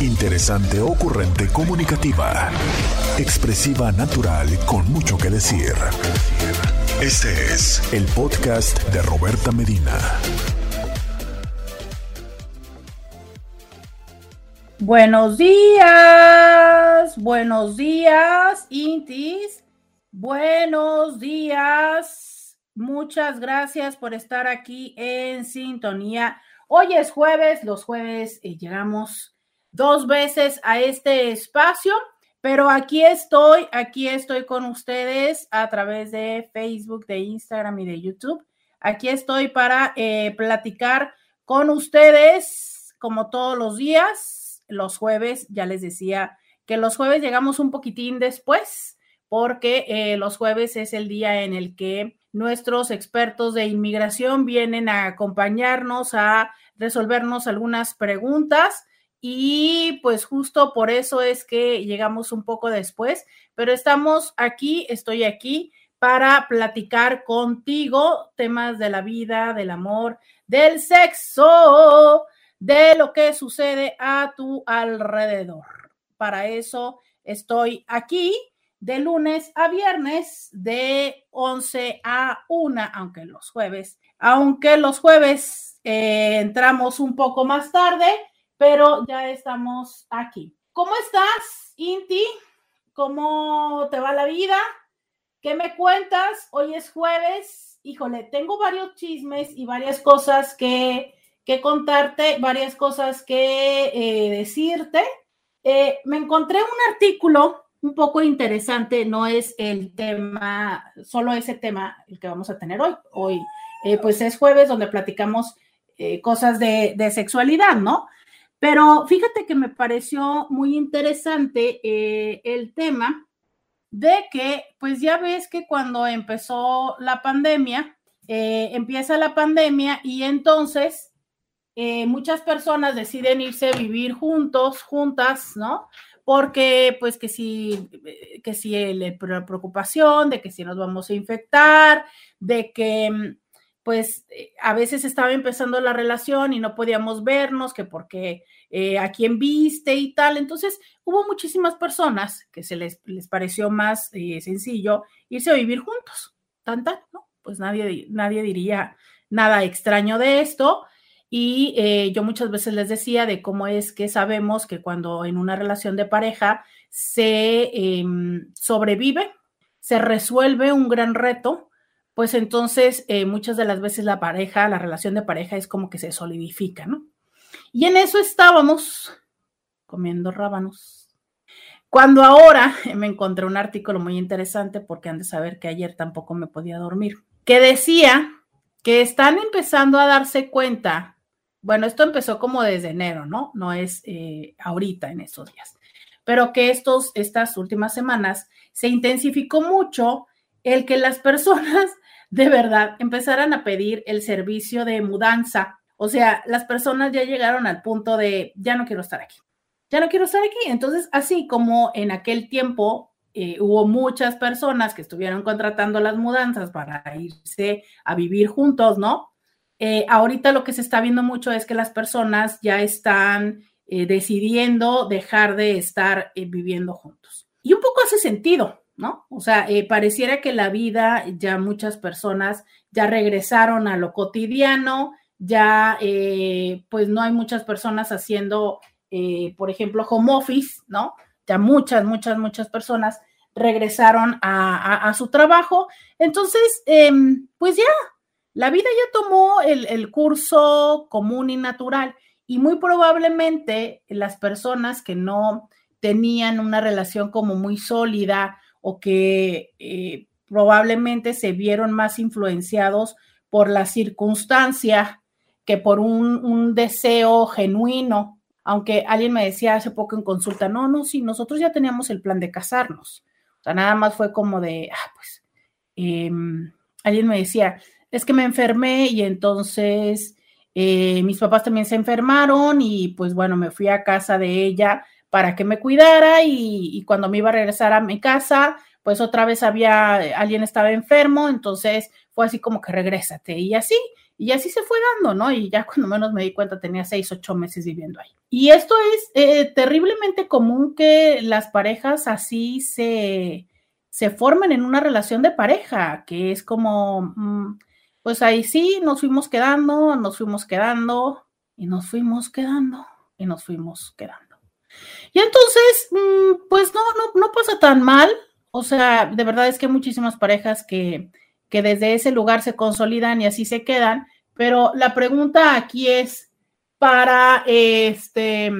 Interesante, ocurrente, comunicativa. Expresiva, natural, con mucho que decir. Este es el podcast de Roberta Medina. Buenos días, buenos días, Intis. Buenos días. Muchas gracias por estar aquí en sintonía. Hoy es jueves, los jueves eh, llegamos dos veces a este espacio, pero aquí estoy, aquí estoy con ustedes a través de Facebook, de Instagram y de YouTube. Aquí estoy para eh, platicar con ustedes como todos los días, los jueves, ya les decía que los jueves llegamos un poquitín después porque eh, los jueves es el día en el que nuestros expertos de inmigración vienen a acompañarnos a resolvernos algunas preguntas y pues justo por eso es que llegamos un poco después, pero estamos aquí, estoy aquí para platicar contigo temas de la vida, del amor, del sexo, de lo que sucede a tu alrededor. Para eso estoy aquí de lunes a viernes de 11 a 1, aunque los jueves, aunque los jueves eh, entramos un poco más tarde, pero ya estamos aquí. ¿Cómo estás, Inti? ¿Cómo te va la vida? ¿Qué me cuentas? Hoy es jueves. Híjole, tengo varios chismes y varias cosas que, que contarte, varias cosas que eh, decirte. Eh, me encontré un artículo un poco interesante, no es el tema, solo ese tema el que vamos a tener hoy. Hoy, eh, pues es jueves donde platicamos cosas de, de, sexualidad, ¿no? Pero fíjate que me pareció muy interesante eh, el tema de que, pues ya ves que cuando empezó la pandemia, eh, empieza la pandemia y entonces eh, muchas personas deciden irse a vivir juntos, juntas, ¿no? Porque, pues, que si, que si la preocupación de que si nos vamos a infectar, de que pues eh, a veces estaba empezando la relación y no podíamos vernos, que porque eh, a quién viste y tal. Entonces hubo muchísimas personas que se les, les pareció más eh, sencillo irse a vivir juntos. Tan, tan, ¿no? Pues nadie, nadie diría nada extraño de esto. Y yo muchas veces les decía de cómo es que sabemos que cuando en una relación de pareja se em, sobrevive, se resuelve un gran reto, pues entonces eh, muchas de las veces la pareja, la relación de pareja es como que se solidifica, ¿no? Y en eso estábamos comiendo rábanos. Cuando ahora me encontré un artículo muy interesante, porque han de saber que ayer tampoco me podía dormir, que decía que están empezando a darse cuenta, bueno, esto empezó como desde enero, ¿no? No es eh, ahorita en estos días, pero que estos, estas últimas semanas se intensificó mucho el que las personas de verdad empezaran a pedir el servicio de mudanza. O sea, las personas ya llegaron al punto de, ya no quiero estar aquí, ya no quiero estar aquí. Entonces, así como en aquel tiempo eh, hubo muchas personas que estuvieron contratando las mudanzas para irse a vivir juntos, ¿no? Eh, ahorita lo que se está viendo mucho es que las personas ya están eh, decidiendo dejar de estar viviendo juntos. Y un poco hace sentido, ¿no? O sea, pareciera que la vida, ya muchas personas ya regresaron a lo cotidiano, ya eh, pues no hay muchas personas haciendo, eh, por ejemplo, home office, ¿no? Ya muchas, muchas, muchas personas regresaron a, su trabajo. Entonces, em, pues ya, la vida ya tomó el, el curso común y natural y muy probablemente las personas que no tenían una relación como muy sólida, o que eh, probablemente se vieron más influenciados por la circunstancia que por un, deseo genuino. Aunque alguien me decía hace poco en consulta, no, no, sí, nosotros ya teníamos el plan de casarnos. O sea, nada más fue como de, ah, pues, em, alguien me decía, es que me enfermé y entonces eh, mis papás también se enfermaron y pues bueno, me fui a casa de ella para que me cuidara y, cuando me iba a regresar a mi casa, pues otra vez había, alguien estaba enfermo, entonces fue así como que regrésate y así, y así se fue dando, ¿no? Y ya cuando menos me di cuenta tenía seis, ocho meses viviendo ahí. Y esto es eh, terriblemente común que las parejas así se, se formen en una relación de pareja, que es como, mm, pues ahí sí, nos fuimos quedando, nos fuimos quedando y nos fuimos quedando y nos fuimos quedando. Y entonces, mm, pues no, no, no pasa tan mal. O sea, de verdad es que hay muchísimas parejas que, que desde ese lugar se consolidan y así se quedan. Pero la pregunta aquí es para este,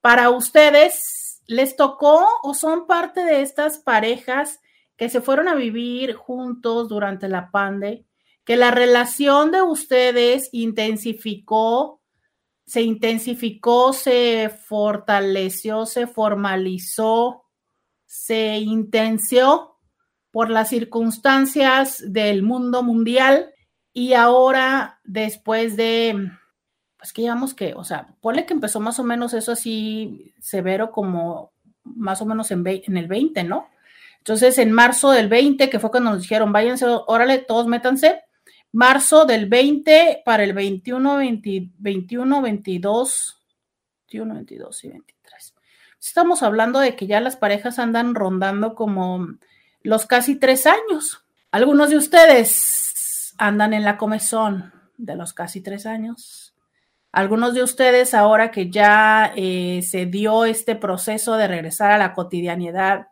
para ustedes, ¿les tocó o son parte de estas parejas que se fueron a vivir juntos durante la pandemia, que la relación de ustedes intensificó, se intensificó, se fortaleció, se formalizó, se intenció por las circunstancias del mundo mundial y ahora después de, pues que llevamos que, o sea, ponle que empezó más o menos eso así severo como más o menos en, en el 20, ¿no? Entonces, en marzo del 20, que fue cuando nos dijeron, váyanse, órale, todos métanse. Marzo del 20 para el 21, 21, 22, 21, 22 y 23. Estamos hablando de que ya las parejas andan rondando como los casi tres años. Algunos de ustedes andan en la comezón de los casi tres años. Algunos de ustedes ahora que ya eh, se dio este proceso de regresar a la cotidianidad,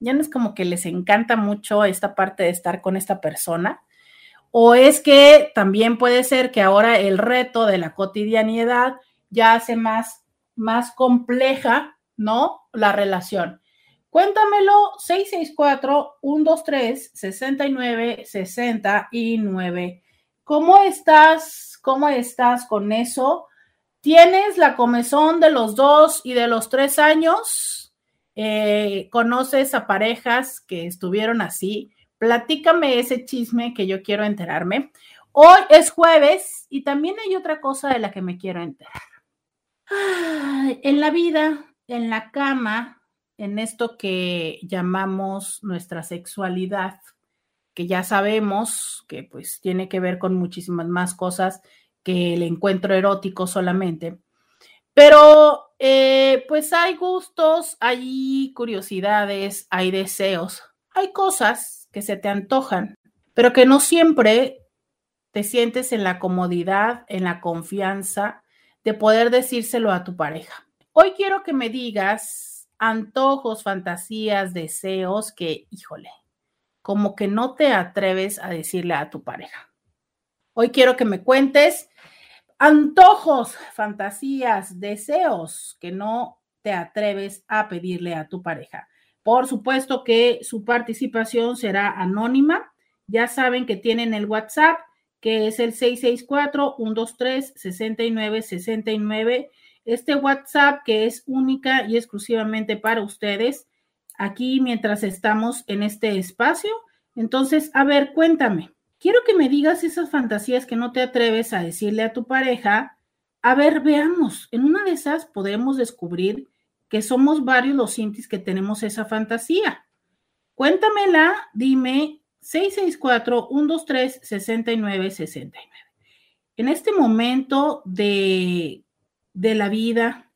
ya no es como que les encanta mucho esta parte de estar con esta persona. O es que también puede ser que ahora el reto de la cotidianidad ya hace más, más compleja, ¿no? La relación. Cuéntamelo 664-123-69-69. ¿Cómo estás? ¿Cómo estás con eso? ¿Tienes la comezón de los dos y de los tres años? Eh, conoces a parejas que estuvieron así. Platícame ese chisme que yo quiero enterarme. Hoy es jueves y también hay otra cosa de la que me quiero enterar. en la vida, en la cama, en esto que llamamos nuestra sexualidad, que ya sabemos que pues tiene que ver con muchísimas más cosas que el encuentro erótico solamente. Pero eh, pues hay gustos, hay curiosidades, hay deseos, hay cosas que se te antojan, pero que no siempre te sientes en la comodidad, en la confianza de poder decírselo a tu pareja. Hoy quiero que me digas antojos, fantasías, deseos que, híjole, como que no te atreves a decirle a tu pareja. Hoy quiero que me cuentes antojos, fantasías, deseos que no te atreves a pedirle a tu pareja. Por supuesto que su participación será anónima. Ya saben que tienen el WhatsApp, que es el 664-123-6969. Este WhatsApp que es única y exclusivamente para ustedes aquí mientras estamos en este espacio. Entonces, a ver, cuéntame, quiero que me digas esas fantasías que no te atreves a decirle a tu pareja. A ver, veamos, en una de esas podemos descubrir que somos varios los intis que tenemos esa fantasía. Cuéntamela, dime 664-123-6969. En este momento de, de la vida,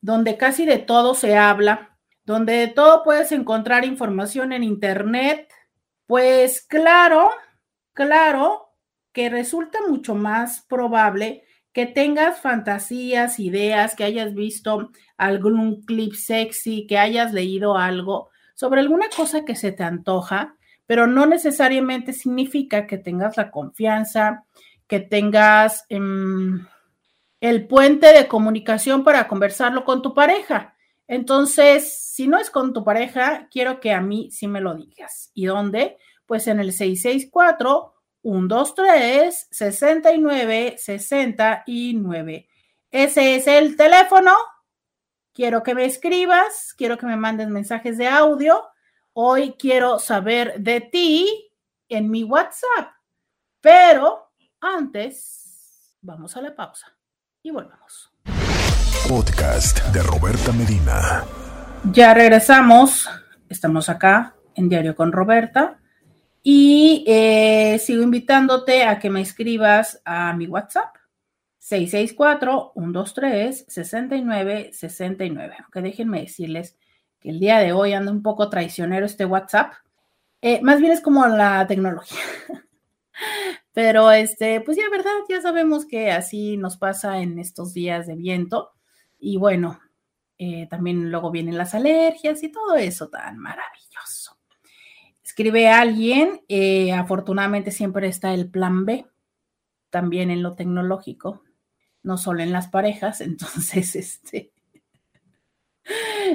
donde casi de todo se habla, donde de todo puedes encontrar información en Internet, pues claro, claro que resulta mucho más probable que tengas fantasías, ideas, que hayas visto algún clip sexy, que hayas leído algo sobre alguna cosa que se te antoja, pero no necesariamente significa que tengas la confianza, que tengas em, el puente de comunicación para conversarlo con tu pareja. Entonces, si no es con tu pareja, quiero que a mí sí me lo digas. ¿Y dónde? Pues en el 664 123 69 69. Ese es el teléfono. Quiero que me escribas, quiero que me mandes mensajes de audio. Hoy quiero saber de ti en mi WhatsApp. Pero antes, vamos a la pausa y volvemos. Podcast de Roberta Medina. Ya regresamos. Estamos acá en Diario con Roberta. Y eh, sigo invitándote a que me escribas a mi WhatsApp 664-123-6969. Aunque déjenme decirles que el día de hoy anda un poco traicionero este WhatsApp. Eh, más bien es como la tecnología. Pero este, pues ya, ¿verdad? Ya sabemos que así nos pasa en estos días de viento. Y bueno, eh, también luego vienen las alergias y todo eso tan maravilloso. Escribe alguien, eh, afortunadamente siempre está el plan B, también en lo tecnológico, no solo en las parejas. Entonces, este,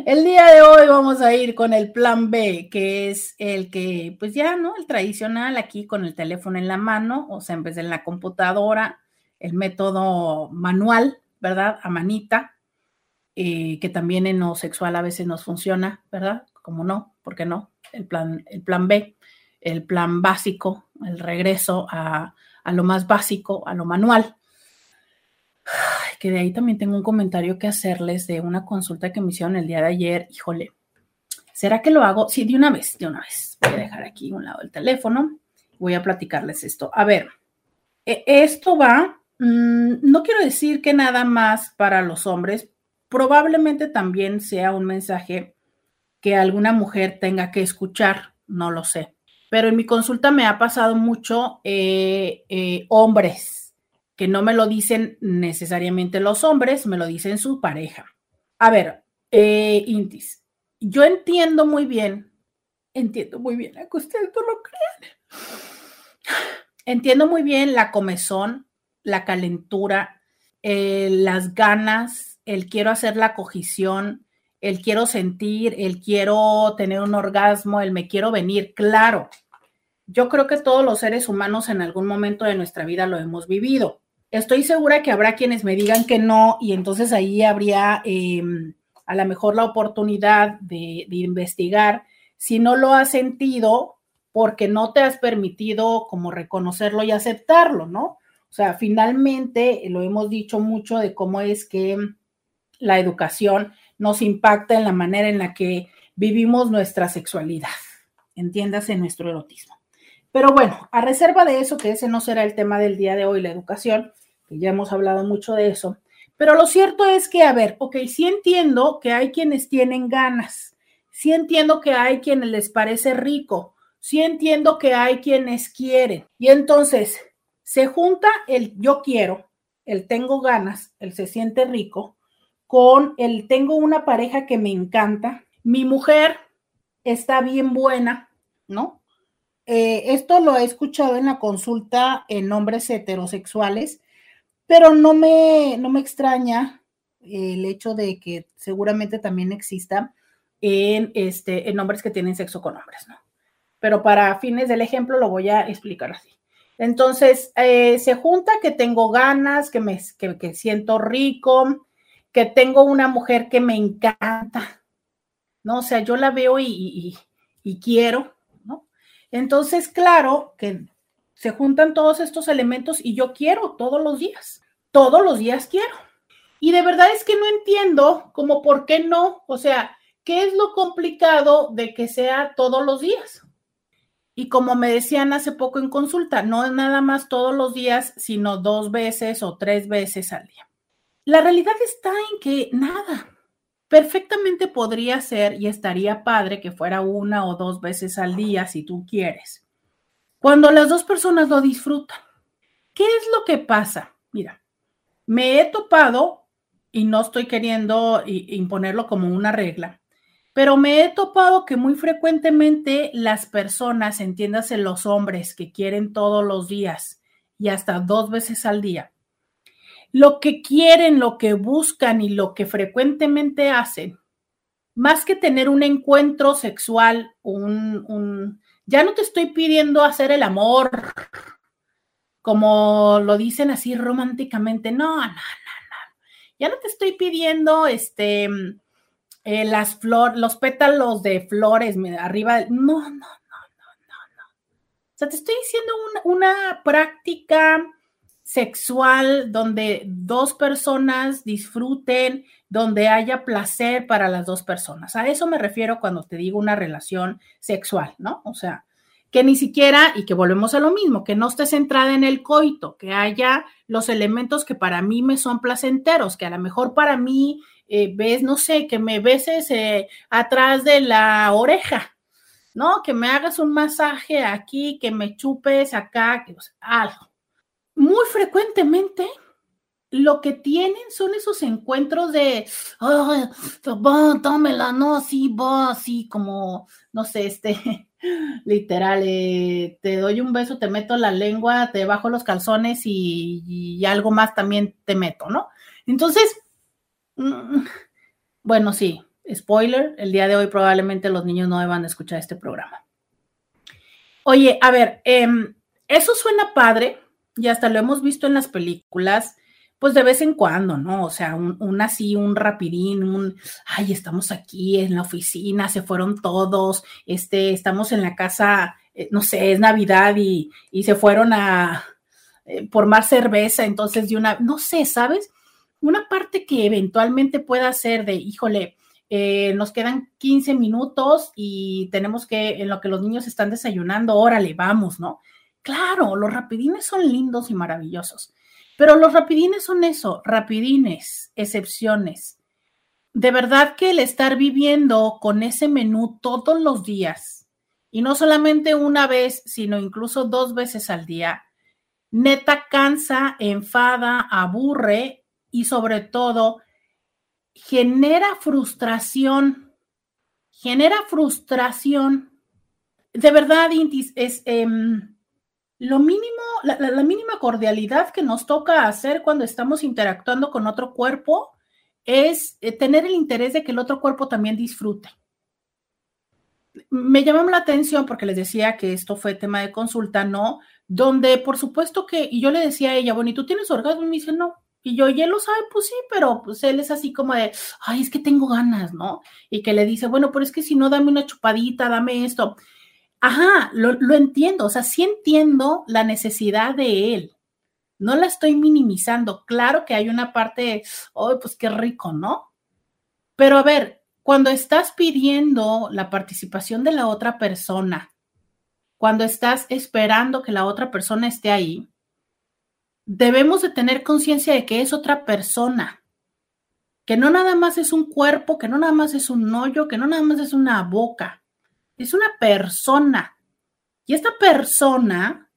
el día de hoy vamos a ir con el plan B, que es el que, pues ya, ¿no? El tradicional aquí con el teléfono en la mano, o sea, en vez de en la computadora, el método manual, ¿verdad? A manita, eh, que también en lo sexual a veces nos funciona, ¿verdad? Como no, ¿por qué no? El plan, el plan B, el plan básico, el regreso a, a lo más básico, a lo manual que de ahí también tengo un comentario que hacerles de una consulta que me hicieron el día de ayer. Híjole, ¿será que lo hago? Sí, de una vez, de una vez. Voy a dejar aquí un lado el teléfono. Voy a platicarles esto. A ver, e, esto va, mm, no quiero decir que nada más para los hombres, probablemente también sea un mensaje que alguna mujer tenga que escuchar, no lo sé. Pero en mi consulta me ha pasado mucho eh, eh, hombres que no me lo dicen necesariamente los hombres, me lo dicen su pareja. A ver, eh, Intis, yo entiendo muy bien, entiendo muy bien, que ustedes no lo crean. Entiendo muy bien la comezón, la calentura, eh, las ganas, el quiero hacer la cogición, el quiero sentir, el quiero tener un orgasmo, el me quiero venir, claro. Yo creo que todos los seres humanos en algún momento de nuestra vida lo hemos vivido. Estoy segura que habrá quienes me digan que no y entonces ahí habría em, a lo mejor la oportunidad de, investigar si no lo has sentido porque no te has permitido como reconocerlo y aceptarlo, ¿no? O sea, finalmente lo hemos dicho mucho de cómo es que la educación nos impacta en la manera en la que vivimos nuestra sexualidad, entiéndase nuestro erotismo. Pero bueno, a reserva de eso, que ese no será el tema del día de hoy, la educación, ya hemos hablado mucho de eso. Pero lo cierto es que, a ver, ok, sí entiendo que hay quienes tienen ganas, sí entiendo que hay quienes les parece rico, sí entiendo que hay quienes quieren. Y entonces se junta el yo quiero, el tengo ganas, el se siente rico, con el tengo una pareja que me encanta, mi mujer está bien buena, ¿no? Eh, esto lo he escuchado en la consulta en hombres heterosexuales pero no me, no me extraña el hecho de que seguramente también exista en, este, en hombres que tienen sexo con hombres, ¿no? Pero para fines del ejemplo lo voy a explicar así. Entonces, eh, se junta que tengo ganas, que me que, siento rico, que tengo una mujer que me encanta, ¿no? O sea, yo la veo y, y quiero, ¿no? Entonces, claro que se juntan todos estos elementos y yo quiero todos los días, todos los días quiero. Y de verdad es que no entiendo como por qué no, o sea, ¿qué es lo complicado de que sea todos los días? Y como me decían hace poco en consulta, no es nada más todos los días, sino dos veces o tres veces al día. La realidad está en que nada, perfectamente podría ser y estaría padre que fuera una o dos veces al día si tú quieres. Cuando las dos personas lo disfrutan. ¿Qué es lo que pasa? Mira, me he topado, y no estoy queriendo imponerlo como una regla, pero me he topado que muy frecuentemente las personas, entiéndase los hombres que quieren todos los días y hasta dos veces al día, lo que quieren, lo que buscan y lo que frecuentemente hacen, más que tener un encuentro sexual, un, un ya no te estoy pidiendo hacer el amor, como lo dicen así románticamente. No, no, no, no. Ya no te estoy pidiendo este eh, las flores, los pétalos de flores arriba. No, no, no, no, no, no. O sea, te estoy diciendo una práctica sexual donde dos personas disfruten, donde haya placer para las dos personas. A eso me refiero cuando te digo una relación sexual, ¿no? O sea, que ni siquiera, y que volvemos a lo mismo, que no esté centrada en el coito, que haya los elementos que para mí me son placenteros, que a lo mejor para mí eh, ves, no sé, que me beses eh, atrás de la oreja, ¿no? Que me hagas un masaje aquí, que me chupes acá, que, algo. Muy frecuentemente lo que tienen son esos encuentros de, ay, tómela, no, sí, va, así como, no sé, este, literal, eh, te doy un beso, te meto la lengua, te bajo los calzones y, algo más también te meto, ¿no? Entonces, mm, bueno, sí, spoiler, el día de hoy probablemente los niños no deban de escuchar este programa. Oye, a ver, em, eso suena padre y hasta lo hemos visto en las películas pues de vez en cuando, ¿no? O sea, un, así, un rapidín, un, ay, estamos aquí en la oficina, se fueron todos, este, estamos en la casa, eh, no sé, es Navidad y, se fueron a, eh, por más cerveza, entonces de una, no sé, ¿sabes? Una parte que eventualmente pueda ser de, híjole, eh, nos quedan 15 minutos y tenemos que, en lo que los niños están desayunando, órale, vamos, ¿no? Claro, los rapidines son lindos y maravillosos pero los rapidines son eso, rapidines, excepciones. De verdad que el estar viviendo con ese menú todos los días, y no solamente una vez, sino incluso dos veces al día, neta cansa, enfada, aburre y sobre todo genera frustración. Genera frustración. De verdad, Intis, es... Em, lo mínimo, la, mínima cordialidad que nos toca hacer cuando estamos interactuando con otro cuerpo es eh, tener el interés de que el otro cuerpo también disfrute. Me llamó la atención porque les decía que esto fue tema de consulta, ¿no? Donde por supuesto que, y yo le decía a ella, bueno, ¿y tú tienes orgasmo? Y me dice, no. Y yo, y él lo sabe, pues sí, pero pues él es así como de, ay, es que tengo ganas, ¿no? Y que le dice, bueno, pero es que si no, dame una chupadita, dame esto. Ajá, lo, entiendo, o sea, sí entiendo la necesidad de él. No la estoy minimizando. Claro que hay una parte, oh, pues qué rico, ¿no? Pero a ver, cuando estás pidiendo la participación de la otra persona, cuando estás esperando que la otra persona esté ahí, debemos de tener conciencia de que es otra persona, que no nada más es un cuerpo, que no nada más es un hoyo, que no nada más es una boca es una persona. Y esta persona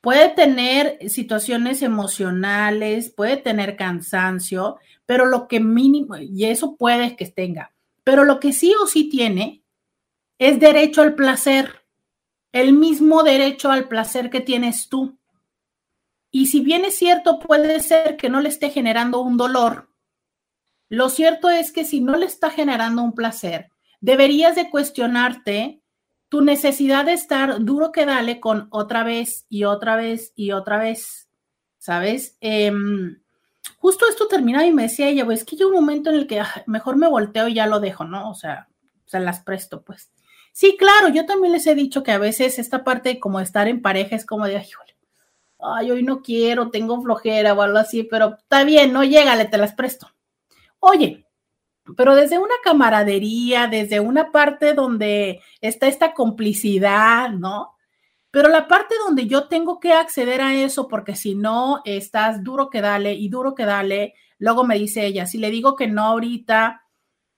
puede tener situaciones emocionales, puede tener cansancio, pero lo que mínimo, y eso puede que tenga, pero lo que sí o sí tiene es derecho al placer, el mismo derecho al placer que tienes tú. Y si bien es cierto, puede ser que no le esté generando un dolor, lo cierto es que si no le está generando un placer, deberías de cuestionarte tu necesidad de estar duro que dale con otra vez y otra vez y otra vez, ¿sabes? Em, justo esto terminaba y me decía ella, pues es que yo un momento en el que ah, mejor me volteo y ya lo dejo, ¿no? O sea, se las presto, pues. Sí, claro, yo también les he dicho que a veces esta parte de como estar en pareja es como de, ay, ay, hoy no quiero, tengo flojera o algo así, pero está bien, no llégale, te las presto. Oye, pero desde una camaradería, desde una parte donde está esta complicidad, ¿no? Pero la parte donde yo tengo que acceder a eso, porque si no, estás duro que dale y duro que dale, luego me dice ella, si le digo que no ahorita,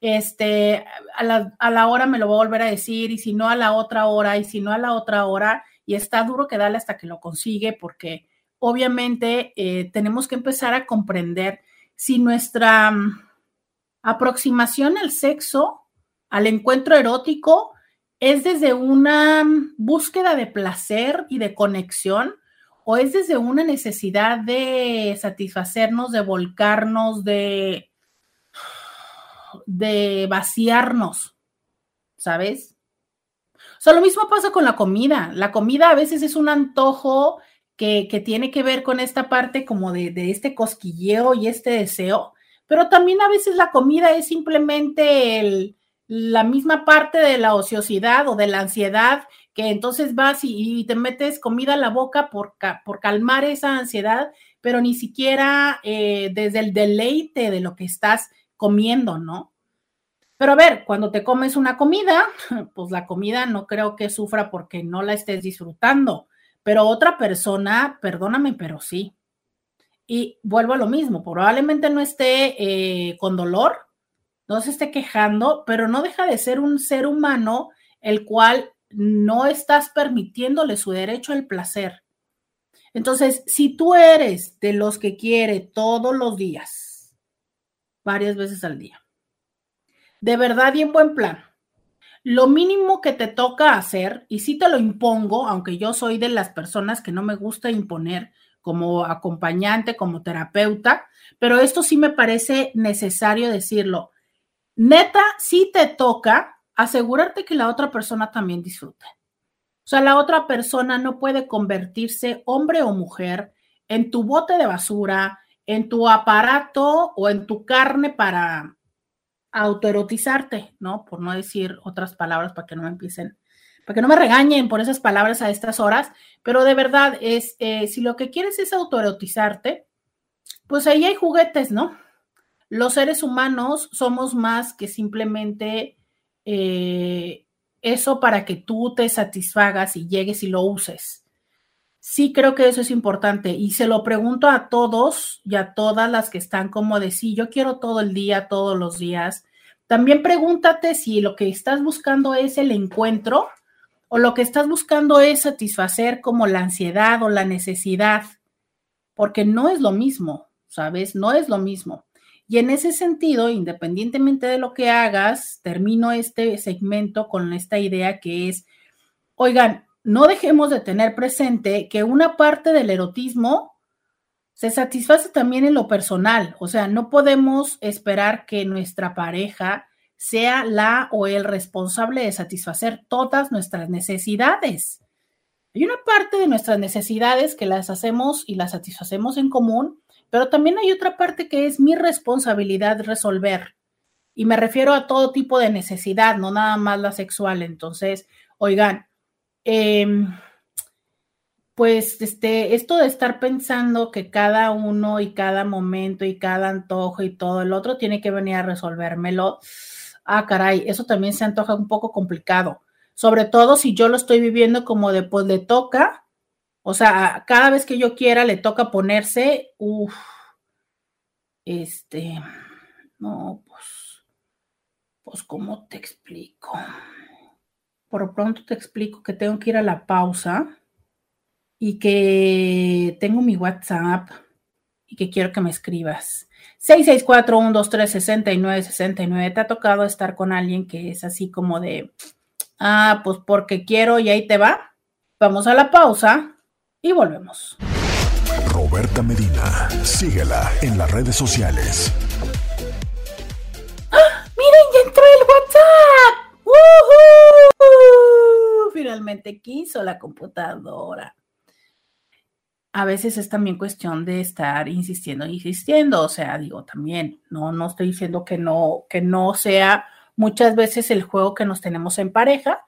este, a la, a la hora me lo voy a volver a decir, y si no a la otra hora, y si no a la otra hora, y está duro que dale hasta que lo consigue, porque obviamente eh, tenemos que empezar a comprender si nuestra aproximación al sexo, al encuentro erótico, es desde una búsqueda de placer y de conexión o es desde una necesidad de satisfacernos, de volcarnos, de, de vaciarnos, ¿sabes? O sea, lo mismo pasa con la comida. La comida a veces es un antojo que, tiene que ver con esta parte como de, de este cosquilleo y este deseo, pero también a veces la comida es simplemente la misma parte de la ociosidad o de la ansiedad, que entonces vas y, te metes comida a la boca por, por calmar esa ansiedad, pero ni siquiera eh, desde el deleite de lo que estás comiendo, ¿no? Pero a ver, cuando te comes una comida, pues la comida no creo que sufra porque no la estés disfrutando, pero otra persona, perdóname, pero sí. Y vuelvo a lo mismo, probablemente no esté eh, con dolor, no se esté quejando, pero no deja de ser un ser humano el cual no estás permitiéndole su derecho al placer. Entonces, si tú eres de los que quiere todos los días, varias veces al día, de verdad y en buen plan, lo mínimo que te toca hacer, y si te lo impongo, aunque yo soy de las personas que no me gusta imponer como acompañante, como terapeuta, pero esto sí me parece necesario decirlo. Neta, sí te toca asegurarte que la otra persona también disfrute. O sea, la otra persona no puede convertirse, hombre o mujer, en tu bote de basura, en tu aparato o en tu carne para autoerotizarte, ¿no? Por no decir otras palabras para que no me empiecen, para que no me regañen por esas palabras a estas horas, pero de verdad es, eh, si lo que quieres es autoerotizarte, pues ahí hay juguetes, ¿no? Los seres humanos somos más que simplemente eh, eso para que tú te satisfagas y llegues y lo uses. Sí creo que eso es importante y se lo pregunto a todos y a todas las que están como de sí, yo quiero todo el día, todos los días. También pregúntate si lo que estás buscando es el encuentro o lo que estás buscando es satisfacer como la ansiedad o la necesidad, porque no es lo mismo, ¿sabes? No es lo mismo. Y en ese sentido, independientemente de lo que hagas, termino este segmento con esta idea que es, oigan, no dejemos de tener presente que una parte del erotismo se satisface también en lo personal, o sea, no podemos esperar que nuestra pareja sea la o el responsable de satisfacer todas nuestras necesidades. Hay una parte de nuestras necesidades que las hacemos y las satisfacemos en común pero también hay otra parte que es mi responsabilidad resolver. Y me refiero a todo tipo de necesidad, no nada más la sexual. Entonces, oigan, em, pues este, esto de estar pensando que cada uno y cada momento y cada antojo y todo el otro tiene que venir a resolvérmelo. Ah, caray, eso también se antoja un poco complicado. Sobre todo si yo lo estoy viviendo como de pues le toca, o sea, cada vez que yo quiera le toca ponerse, uff, este, no, pues, pues, ¿cómo te explico? Por pronto te explico que tengo que ir a la pausa y que tengo mi WhatsApp y que quiero que me escribas. 664-123-6969. ¿Te ha tocado estar con alguien que es así como de, ah, pues porque quiero y ahí te va? Vamos a la pausa y volvemos. Roberta Medina, síguela en las redes sociales. ¡Ah! ¡Miren, ya entró el WhatsApp! Finalmente quiso la computadora. A veces es también cuestión de estar insistiendo, insistiendo. O sea, digo, también, no, no estoy diciendo que no, que no sea muchas veces el juego que nos tenemos en pareja.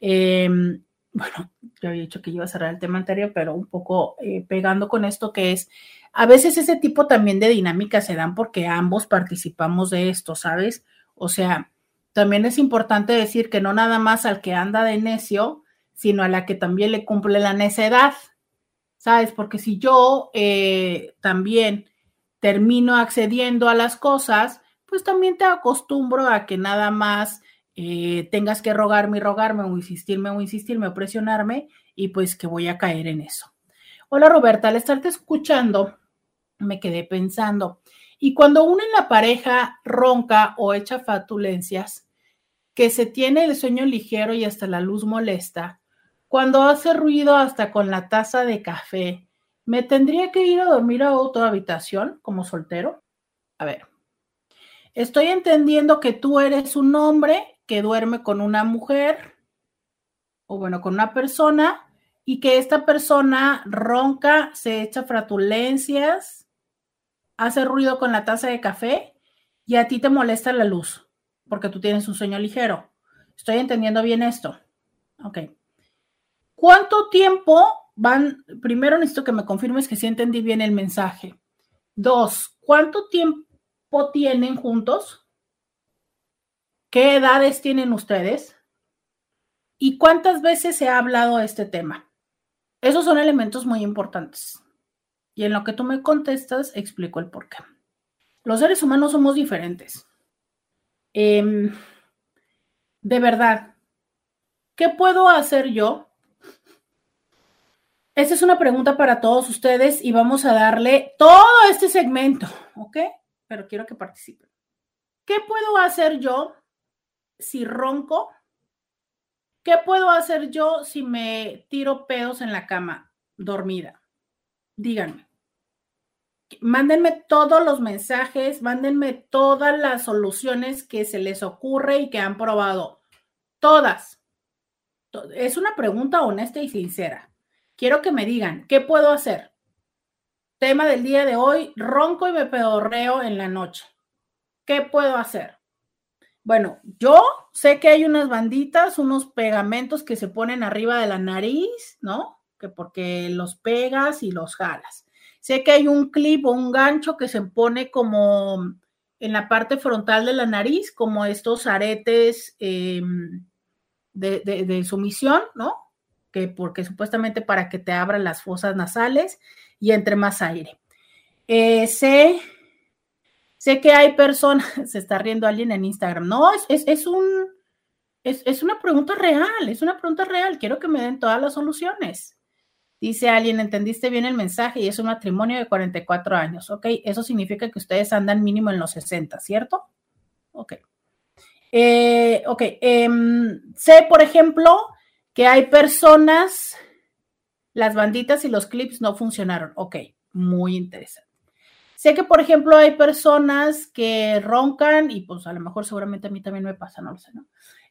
Eh, bueno, yo había dicho que iba a cerrar el tema anterior, pero un poco eh, pegando con esto que es, a veces ese tipo también de dinámicas se dan porque ambos participamos de esto, ¿sabes? O sea, también es importante decir que no nada más al que anda de necio, sino a la que también le cumple la necedad, ¿sabes? Porque si yo eh, también termino accediendo a las cosas, pues también te acostumbro a que nada más eh, tengas que rogarme y rogarme o insistirme o insistirme o presionarme y pues que voy a caer en eso. Hola Roberta, al estarte escuchando me quedé pensando, y cuando uno en la pareja ronca o echa fatulencias, que se tiene el sueño ligero y hasta la luz molesta, cuando hace ruido hasta con la taza de café, ¿me tendría que ir a dormir a otra habitación como soltero? A ver, estoy entendiendo que tú eres un hombre que duerme con una mujer o bueno, con una persona y que esta persona ronca, se echa fratulencias, hace ruido con la taza de café y a ti te molesta la luz porque tú tienes un sueño ligero. Estoy entendiendo bien esto. Ok. ¿Cuánto tiempo van? Primero necesito que me confirmes que sí entendí bien el mensaje. Dos, ¿cuánto tiempo tienen juntos? ¿Qué edades tienen ustedes? ¿Y cuántas veces se ha hablado de este tema? Esos son elementos muy importantes. Y en lo que tú me contestas, explico el por qué. Los seres humanos somos diferentes. Em, de verdad, ¿qué puedo hacer yo? Esta es una pregunta para todos ustedes y vamos a darle todo este segmento, ¿ok? Pero quiero que participen. ¿Qué puedo hacer yo si ronco? ¿Qué puedo hacer yo si me tiro pedos en la cama dormida? Díganme. Mándenme todos los mensajes, mándenme todas las soluciones que se les ocurre y que han probado. Todas. Es una pregunta honesta y sincera. Quiero que me digan, ¿qué puedo hacer? Tema del día de hoy, ronco y me pedorreo en la noche. ¿Qué puedo hacer? Bueno, yo sé que hay unas banditas, unos pegamentos que se ponen arriba de la nariz, ¿no? Que porque los pegas y los jalas. Sé que hay un clip o un gancho que se pone como en la parte frontal de la nariz, como estos aretes em, de, sumisión, ¿no? Que porque supuestamente para que te abran las fosas nasales y entre más aire. Eh, sé Sé que hay personas, se está riendo alguien en Instagram. No, es, es, un, es, es, una pregunta real, es una pregunta real. Quiero que me den todas las soluciones. Dice alguien, entendiste bien el mensaje y es un matrimonio de 44 años. Ok, eso significa que ustedes andan mínimo en los 60, ¿cierto? Ok. Eh, ok, em, sé, por ejemplo, que hay personas, las banditas y los clips no funcionaron. Ok, muy interesante. Sé que, por ejemplo, hay personas que roncan y pues a lo mejor seguramente a mí también me pasa, no lo sé, ¿no?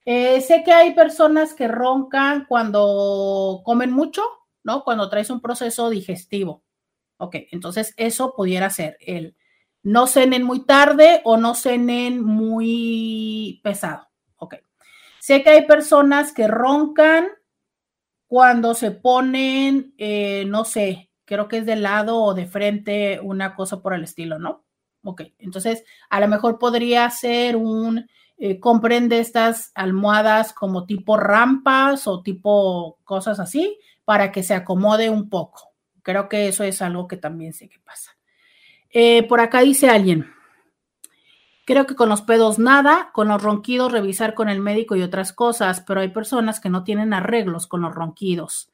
Eh, sé que hay personas que roncan cuando comen mucho, ¿no? Cuando traes un proceso digestivo. Ok, entonces eso pudiera ser el no cenen muy tarde o no cenen muy pesado. Ok. Sé que hay personas que roncan cuando se ponen, eh, no sé, creo que es de lado o de frente, una cosa por el estilo, ¿no? Ok, entonces a lo mejor podría ser un, eh, comprende estas almohadas como tipo rampas o tipo cosas así para que se acomode un poco. Creo que eso es algo que también sé que pasa. Eh, por acá dice alguien, creo que con los pedos nada, con los ronquidos revisar con el médico y otras cosas, pero hay personas que no tienen arreglos con los ronquidos.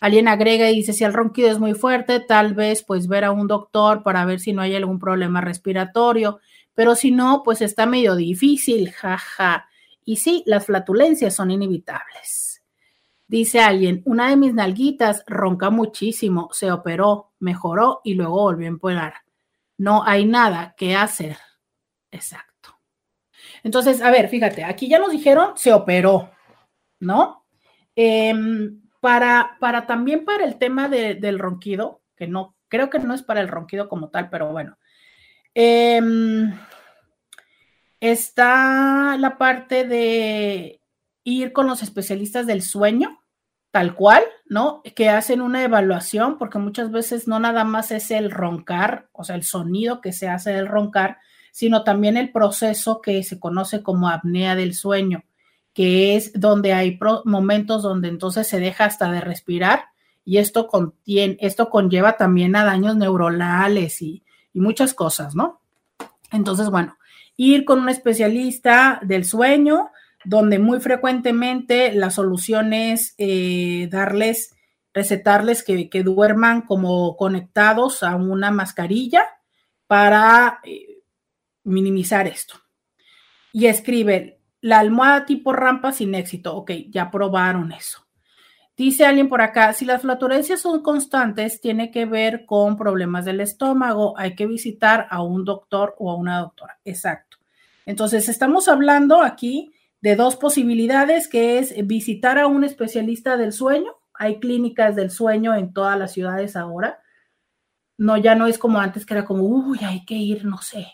Alguien agrega y dice, si el ronquido es muy fuerte, tal vez pues ver a un doctor para ver si no hay algún problema respiratorio, pero si no, pues está medio difícil, jaja. Y sí, las flatulencias son inevitables. Dice alguien, una de mis nalguitas ronca muchísimo, se operó, mejoró y luego volvió a empeorar. No hay nada que hacer. Exacto. Entonces, a ver, fíjate, aquí ya nos dijeron, se operó, ¿no? Eh, para, para también para el tema del ronquido, que no, creo que no es para el ronquido como tal, pero bueno. Em, está la parte de ir con los especialistas del sueño, tal cual, ¿no? Que hacen una evaluación, porque muchas veces no nada más es el roncar, o sea, el sonido que se hace del roncar, sino también el proceso que se conoce como apnea del sueño que es donde hay momentos donde entonces se deja hasta de respirar y esto, contiene, esto conlleva también a daños neuronales y, muchas cosas, ¿no? Entonces, bueno, ir con un especialista del sueño, donde muy frecuentemente la solución es eh, darles, recetarles que, duerman como conectados a una mascarilla para eh, minimizar esto. Y escribe, la almohada tipo rampa sin éxito. Ok, ya probaron eso. Dice alguien por acá, si las flatulencias son constantes, tiene que ver con problemas del estómago, hay que visitar a un doctor o a una doctora. Exacto. Entonces, estamos hablando aquí de dos posibilidades, que es visitar a un especialista del sueño. Hay clínicas del sueño en todas las ciudades ahora. No, ya no es como antes, que era como, uy, hay que ir, no sé,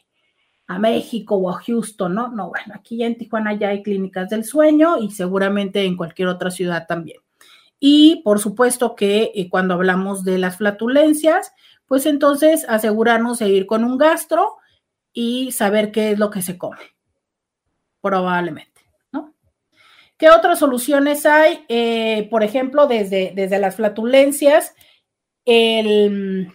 a México o a Houston, ¿no? No, bueno, aquí ya en Tijuana ya hay clínicas del sueño y seguramente en cualquier otra ciudad también. Y por supuesto que eh, cuando hablamos de las flatulencias, pues entonces asegurarnos de ir con un gastro y saber qué es lo que se come. probablemente, ¿no? ¿Qué otras soluciones hay? Eh, por ejemplo, desde, desde las flatulencias, el,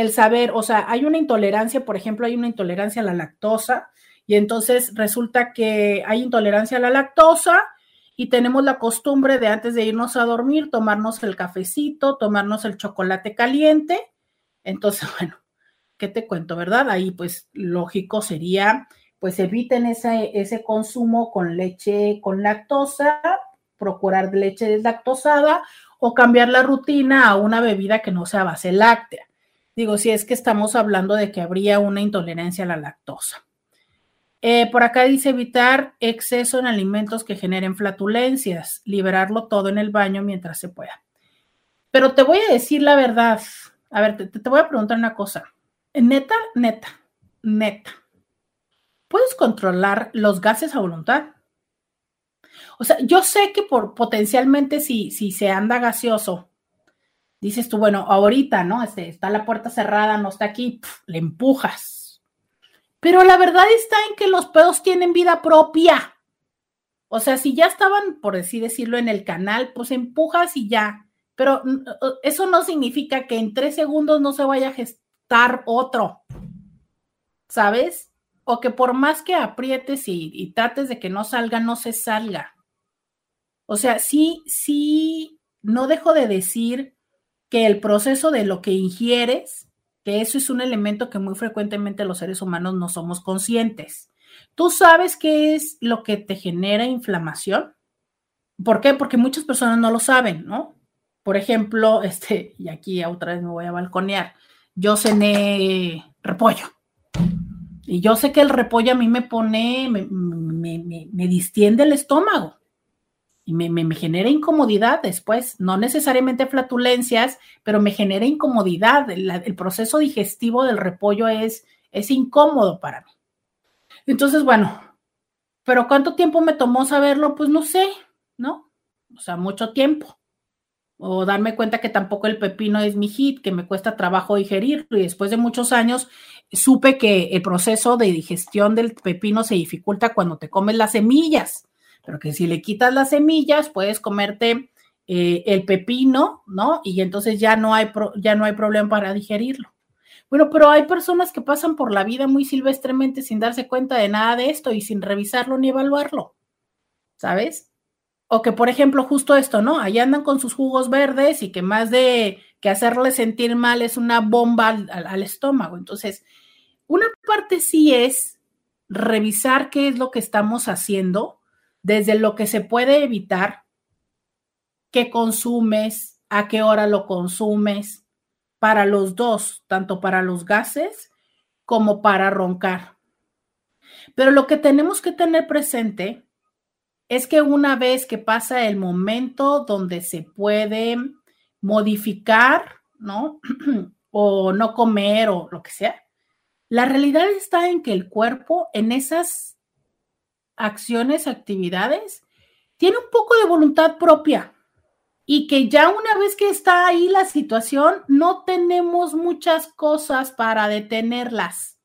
el saber, o sea, hay una intolerancia, por ejemplo, hay una intolerancia a la lactosa, y entonces resulta que hay intolerancia a la lactosa y tenemos la costumbre de antes de irnos a dormir tomarnos el cafecito, tomarnos el chocolate caliente. Entonces, bueno, ¿qué te cuento, verdad? Ahí pues lógico sería, pues eviten ese, ese consumo con leche con lactosa, procurar leche deslactosada o cambiar la rutina a una bebida que no sea base láctea. Digo, si es que estamos hablando de que habría una intolerancia a la lactosa. Eh, por acá dice evitar exceso en alimentos que generen flatulencias, liberarlo todo en el baño mientras se pueda. Pero te voy a decir la verdad. A ver, te, te voy a preguntar una cosa. Neta, neta, neta. ¿Puedes controlar los gases a voluntad? O sea, yo sé que por potencialmente si, si se anda gaseoso, dices tú, bueno, ahorita, ¿no? Este, está la puerta cerrada, no está aquí, le empujas pero la verdad está en que los pedos tienen vida propia. O sea, si ya estaban, por así decirlo, en el canal, pues empujas y ya. Pero eso no significa que en tres segundos no se vaya a gestar otro. ¿Sabes? O que por más que aprietes y, y trates de que no salga, no se salga. O sea, sí, sí, no dejo de decir que el proceso de lo que ingieres que eso es un elemento que muy frecuentemente los seres humanos no somos conscientes. ¿Tú sabes qué es lo que te genera inflamación? ¿Por qué? Porque muchas personas no lo saben, ¿no? Por ejemplo, este, y aquí otra vez me voy a balconear, yo cené repollo. Y yo sé que el repollo a mí me pone, me, me distiende el estómago y me, genera incomodidad después, no necesariamente flatulencias, pero me genera incomodidad. El, proceso digestivo del repollo es, es incómodo para mí. Entonces, bueno, pero ¿cuánto tiempo me tomó saberlo? Pues no sé, ¿no? O sea, mucho tiempo. O darme cuenta que tampoco el pepino es mi hit, que me cuesta trabajo digerirlo. Y después de muchos años supe que el proceso de digestión del pepino se dificulta cuando te comes las semillas pero que si le quitas las semillas, puedes comerte eh, el pepino, ¿no? Y entonces ya no, hay ya no hay problema para digerirlo. Bueno, pero hay personas que pasan por la vida muy silvestremente sin darse cuenta de nada de esto y sin revisarlo ni evaluarlo, ¿sabes? O que, por ejemplo, justo esto, ¿no? Allá andan con sus jugos verdes y que más de que hacerle sentir mal es una bomba al estómago. Entonces, una parte sí es revisar qué es lo que estamos haciendo desde lo que se puede evitar, qué consumes, a qué hora lo consumes, para los dos, tanto para los gases como para roncar. Pero lo que tenemos que tener presente es que una vez que pasa el momento donde se puede modificar, ¿no? o no comer o lo que sea, la realidad está en que el cuerpo en esas acciones, actividades, tiene un poco de voluntad propia y que ya una vez que está ahí la situación, no tenemos muchas cosas para detenerlas.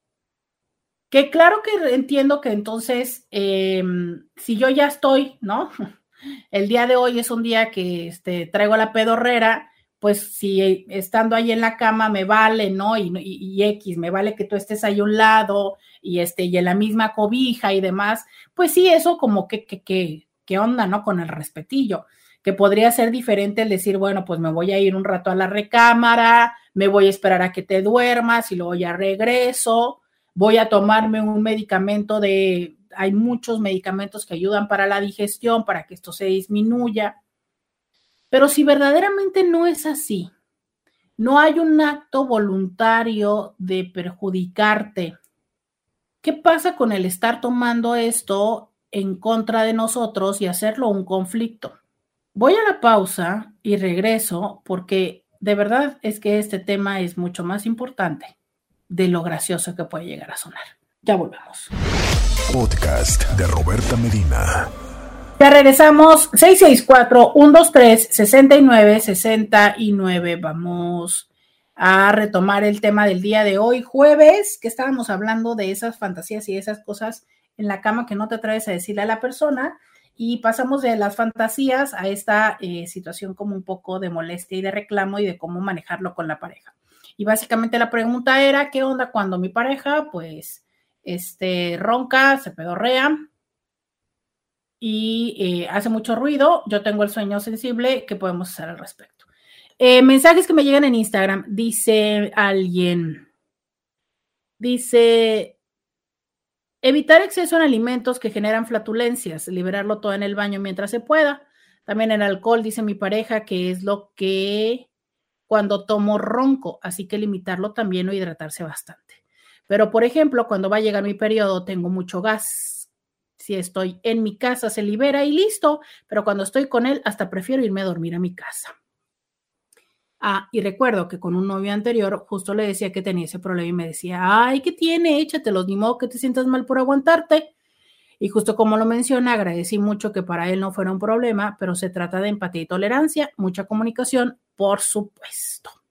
Que claro que entiendo que entonces, em, si yo ya estoy, ¿no? El día de hoy es un día que este, traigo la pedorrera, pues si estando ahí en la cama me vale, ¿no? Y, y, X, me vale que tú estés ahí a un lado y, este, y en la misma cobija y demás, pues sí, eso como que, que, que, qué onda, ¿no? Con el respetillo, que podría ser diferente el decir, bueno, pues me voy a ir un rato a la recámara, me voy a esperar a que te duermas y luego ya regreso, voy a tomarme un medicamento de, hay muchos medicamentos que ayudan para la digestión, para que esto se disminuya pero si verdaderamente no es así, no hay un acto voluntario de perjudicarte, ¿qué pasa con el estar tomando esto en contra de nosotros y hacerlo un conflicto? Voy a la pausa y regreso porque de verdad es que este tema es mucho más importante de lo gracioso que puede llegar a sonar. Ya volvemos. Podcast de Roberta Medina. Ya regresamos. 664-123-6969. Vamos a retomar el tema del día de hoy, jueves, que estábamos hablando de esas fantasías y esas cosas en la cama que no te atreves a decirle a la persona y pasamos de las fantasías a esta eh, situación como un poco de molestia y de reclamo y de cómo manejarlo con la pareja. Y básicamente la pregunta era, ¿qué onda cuando mi pareja, pues, este, ronca, se pedorrea y eh, hace mucho ruido? Yo tengo el sueño sensible, ¿qué podemos hacer al respecto? Eh, mensajes que me llegan en Instagram, dice alguien, dice, evitar exceso en alimentos que generan flatulencias, liberarlo todo en el baño mientras se pueda. También el alcohol, dice mi pareja, que es lo que cuando tomo ronco, así que limitarlo también o hidratarse bastante. Pero, por ejemplo, cuando va a llegar mi periodo, tengo mucho gas. Si estoy en mi casa, se libera y listo, pero cuando estoy con él, hasta prefiero irme a dormir a mi casa. Ah, y recuerdo que con un novio anterior justo le decía que tenía ese problema y me decía, ay, ¿qué tiene? Échatelos, ni modo que te sientas mal por aguantarte. Y justo como lo menciona, agradecí mucho que para él no fuera un problema, pero se trata de empatía y tolerancia, mucha comunicación, por supuesto.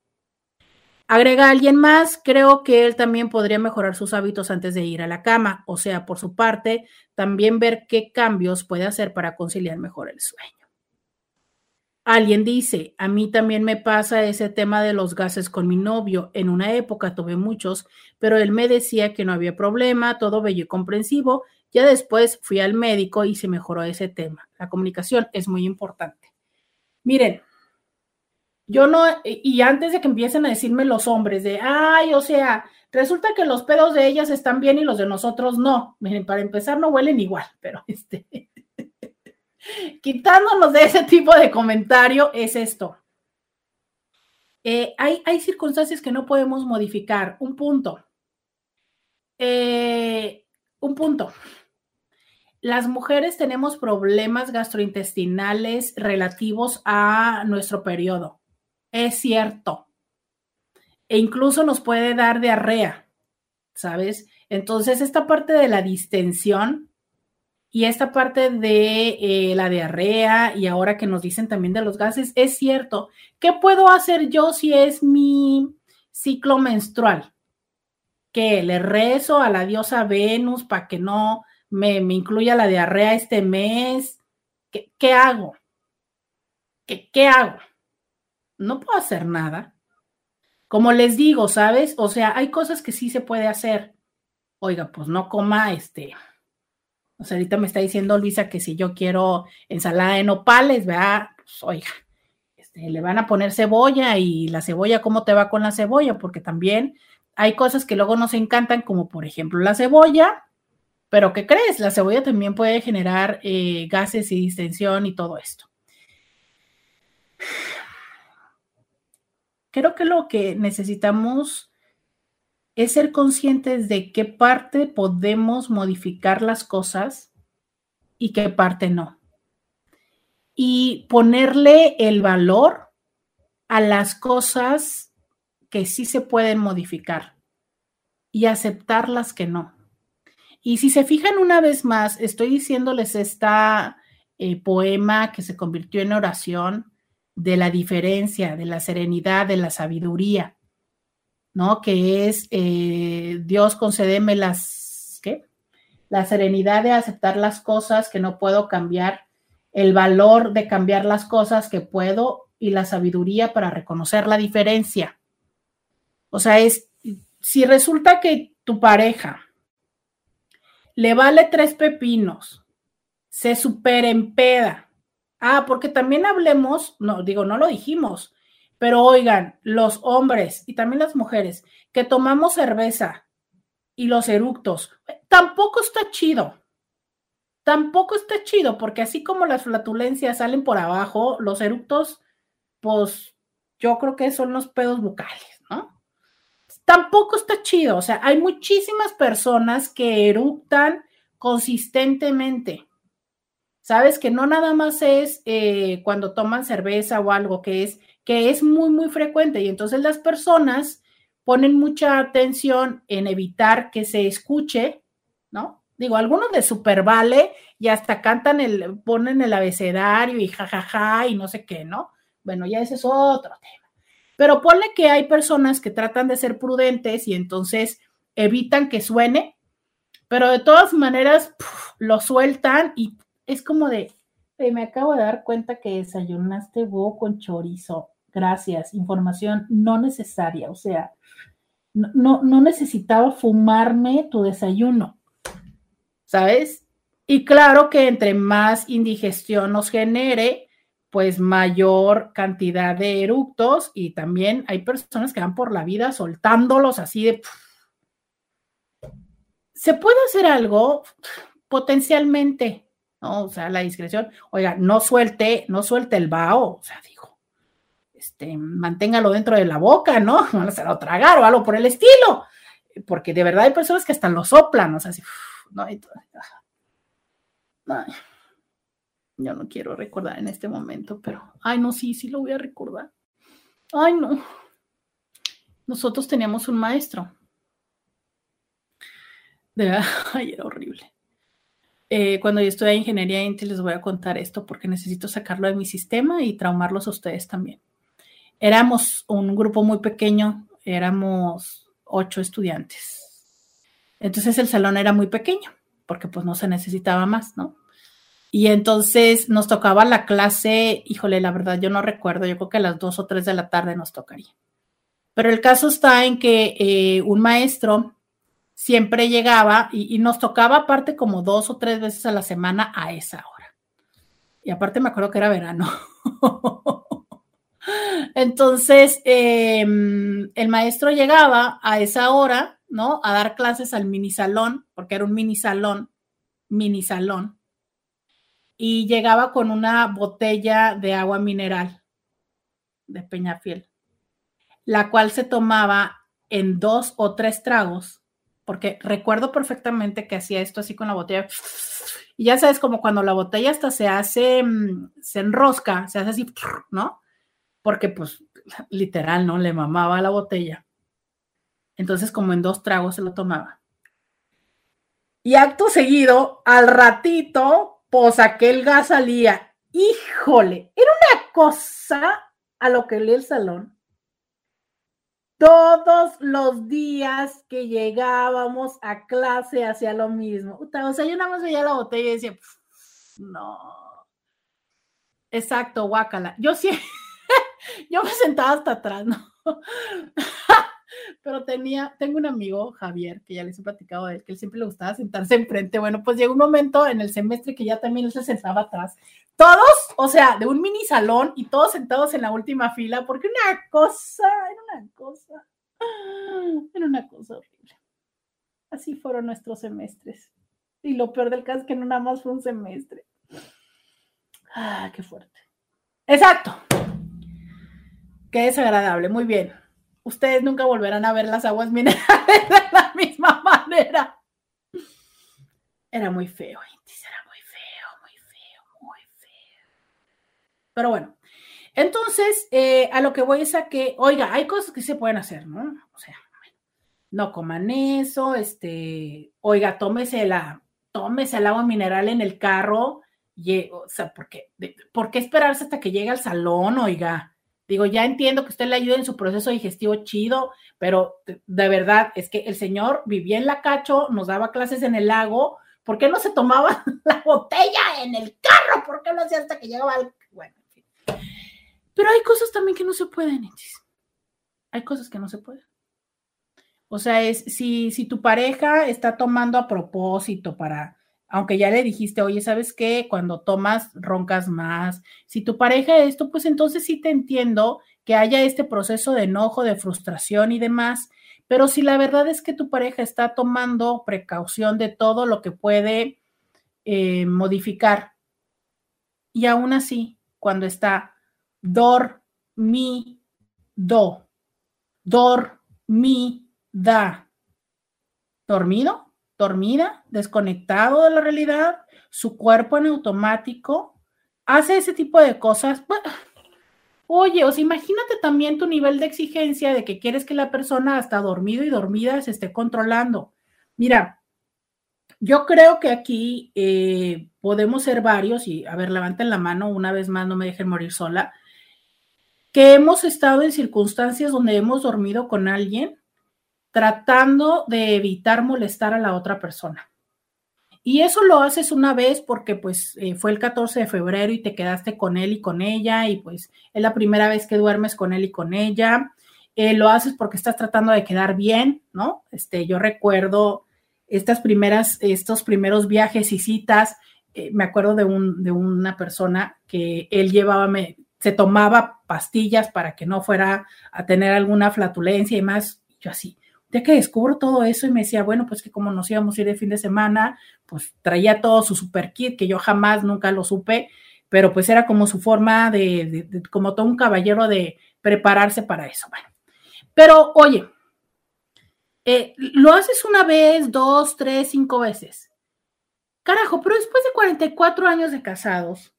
Agrega alguien más, creo que él también podría mejorar sus hábitos antes de ir a la cama, o sea, por su parte, también ver qué cambios puede hacer para conciliar mejor el sueño. Alguien dice, a mí también me pasa ese tema de los gases con mi novio. En una época tuve muchos, pero él me decía que no había problema, todo bello y comprensivo. Ya después fui al médico y se mejoró ese tema. La comunicación es muy importante. Miren, yo no, y antes de que empiecen a decirme los hombres de, ay, o sea, resulta que los pedos de ellas están bien y los de nosotros no. Miren, para empezar no huelen igual, pero este, quitándonos de ese tipo de comentario es esto. Eh, hay, hay, circunstancias que no podemos modificar. Un punto. Eh, un punto. Las mujeres tenemos problemas gastrointestinales relativos a nuestro periodo. Es cierto. E incluso nos puede dar diarrea, ¿sabes? Entonces, esta parte de la distensión y esta parte de eh, la diarrea y ahora que nos dicen también de los gases, es cierto. ¿Qué puedo hacer yo si es mi ciclo menstrual? Que le rezo a la diosa Venus para que no me, incluya la diarrea este mes. ¿Qué, hago? ¿Qué, ¿Qué hago? No puedo hacer nada. Como les digo, ¿sabes? O sea, hay cosas que sí se puede hacer. Oiga, pues no coma este o sea, ahorita me está diciendo Luisa que si yo quiero ensalada de nopales, ¿verdad? Pues oiga, este, le van a poner cebolla y la cebolla, ¿cómo te va con la cebolla? Porque también hay cosas que luego nos encantan, como por ejemplo la cebolla, pero ¿qué crees? La cebolla también puede generar eh, gases y distensión y todo esto. Creo que lo que necesitamos es ser conscientes de qué parte podemos modificar las cosas y qué parte no. Y ponerle el valor a las cosas que sí se pueden modificar y aceptar las que no. Y si se fijan una vez más, estoy diciéndoles esta eh, poema que se convirtió en oración de la diferencia, de la serenidad, de la sabiduría ¿no? Que es eh, Dios concédeme las, ¿qué? La serenidad de aceptar las cosas que no puedo cambiar, el valor de cambiar las cosas que puedo y la sabiduría para reconocer la diferencia. O sea, es, si resulta que tu pareja le vale tres pepinos, se super empeda. Ah, porque también hablemos, no, digo, no lo dijimos, pero oigan, los hombres y también las mujeres que tomamos cerveza y los eructos, tampoco está chido. Tampoco está chido, porque así como las flatulencias salen por abajo, los eructos, pues yo creo que son los pedos bucales, ¿no? Tampoco está chido. O sea, hay muchísimas personas que eructan consistentemente. Sabes que no nada más es eh, cuando toman cerveza o algo, que es que es muy, muy frecuente y entonces las personas ponen mucha atención en evitar que se escuche, ¿no? Digo, algunos de super vale y hasta cantan el, ponen el abecedario y jajaja y no sé qué, ¿no? Bueno, ya ese es otro tema. Pero ponle que hay personas que tratan de ser prudentes y entonces evitan que suene, Pero de todas maneras, lo sueltan y es como de, me acabo de dar cuenta que desayunaste huevo con chorizo. Gracias, información no necesaria. O sea, no, no necesitaba fumarme tu desayuno, ¿sabes? Y claro que entre más indigestión nos genere, pues mayor cantidad de eructos y también hay personas que van por la vida soltándolos así de... ¿Se puede hacer algo? Potencialmente, ¿no? O sea, la discreción, oiga, no suelte, no suelte el vaho, o sea, digo, este, manténgalo dentro de la boca, ¿no? No se lo tragar o algo por el estilo, porque de verdad hay personas que hasta lo soplan, o sea, así, no, yo no quiero recordar en este momento, pero, ay, no, sí, sí lo voy a recordar. Ay, no. Nosotros teníamos un maestro. De ay, era horrible. Eh, cuando yo estudié ingeniería les voy a contar esto porque necesito sacarlo de mi sistema y traumarlos a ustedes también. Éramos un grupo muy pequeño, éramos ocho estudiantes. Entonces el salón era muy pequeño porque pues no se necesitaba más, ¿no? Y entonces nos tocaba la clase, híjole, la verdad yo no recuerdo, yo creo que a las dos o tres de la tarde nos tocaría. Pero el caso está en que eh, un maestro siempre llegaba y, nos tocaba aparte como dos o tres veces a la semana a esa hora. Y aparte me acuerdo que era verano. Entonces, em, el maestro llegaba a esa hora, ¿no? A dar clases al mini salón, porque era un mini salón, mini salón y llegaba con una botella de agua mineral de Peñafiel, la cual se tomaba en dos o tres tragos, porque recuerdo perfectamente que hacía esto así con la botella. Y ya sabes, como cuando la botella hasta se hace, mm, se enrosca, se hace así, ¿no? Porque pues literal, ¿no? Le mamaba la botella. Entonces, como en dos tragos se lo tomaba. Y acto seguido, al ratito, pues aquel gas salía. Híjole, era una cosa a lo que leí el salón. Todos los días que llegábamos a clase hacía lo mismo. O sea, yo nada más veía la botella y decía, no. Exacto, guácala. Yo sí, yo me sentaba hasta atrás, ¿no? pero tenía, tengo un amigo, Javier, que ya les he platicado de él, que él siempre le gustaba sentarse enfrente. Bueno, pues llegó un momento en el semestre que ya también él se sentaba atrás. Todos, o sea, de un mini salón y todos sentados en la última fila, porque una cosa, era una cosa, era una cosa horrible. Así fueron nuestros semestres. Y lo peor del caso es que no nada más fue un semestre. Ah, qué fuerte. Exacto. Qué desagradable. Muy bien ustedes nunca volverán a ver las aguas minerales de la misma manera. Era muy feo, era muy feo, muy feo, muy feo. Pero bueno, entonces, eh, a lo que voy es a que, oiga, hay cosas que se pueden hacer, ¿no? O sea, no coman eso, este, oiga, tómese la, tómese el agua mineral en el carro, y, o sea, ¿por ¿por qué esperarse hasta que llegue al salón, oiga? Digo, ya entiendo que usted le ayude en su proceso digestivo chido, pero de, verdad es que el señor vivía en la cacho, nos daba clases en el lago. ¿Por qué no se tomaba la botella en el carro? ¿Por qué no hacía hasta que llegaba al... Bueno, en fin. Pero hay cosas también que no se pueden, Hay cosas que no se pueden. O sea, es si, si tu pareja está tomando a propósito para aunque ya le dijiste, oye, ¿sabes qué? Cuando tomas, roncas más. Si tu pareja esto, pues entonces sí te entiendo que haya este proceso de enojo, de frustración y demás. Pero si la verdad es que tu pareja está tomando precaución de todo lo que puede eh, modificar, y aún así, cuando está dormido, dormida, dormido, dormida, desconectado de la realidad, su cuerpo en automático, hace ese tipo de cosas. oye, o sea, imagínate también tu nivel de exigencia de que quieres que la persona hasta dormido y dormida se esté controlando. Mira, yo creo que aquí eh, podemos ser varios, y a ver, levanten la mano una vez más, no me dejen morir sola, que hemos estado en circunstancias donde hemos dormido con alguien tratando de evitar molestar a la otra persona. Y eso lo haces una vez porque pues eh, fue el 14 de febrero y te quedaste con él y con ella y pues es la primera vez que duermes con él y con ella. Eh, lo haces porque estás tratando de quedar bien, ¿no? Este, yo recuerdo estas primeras, estos primeros viajes y citas, eh, me acuerdo de, un, de una persona que él llevaba, se tomaba pastillas para que no fuera a tener alguna flatulencia y más, yo así, ya que descubro todo eso y me decía, bueno, pues que como nos íbamos a ir de fin de semana, pues traía todo su super kit, que yo jamás nunca lo supe, pero pues era como su forma de, como todo un caballero de prepararse para eso. Bueno, pero oye, eh, lo haces una vez, dos, tres, cinco veces. Carajo, pero después de 44 años de casados,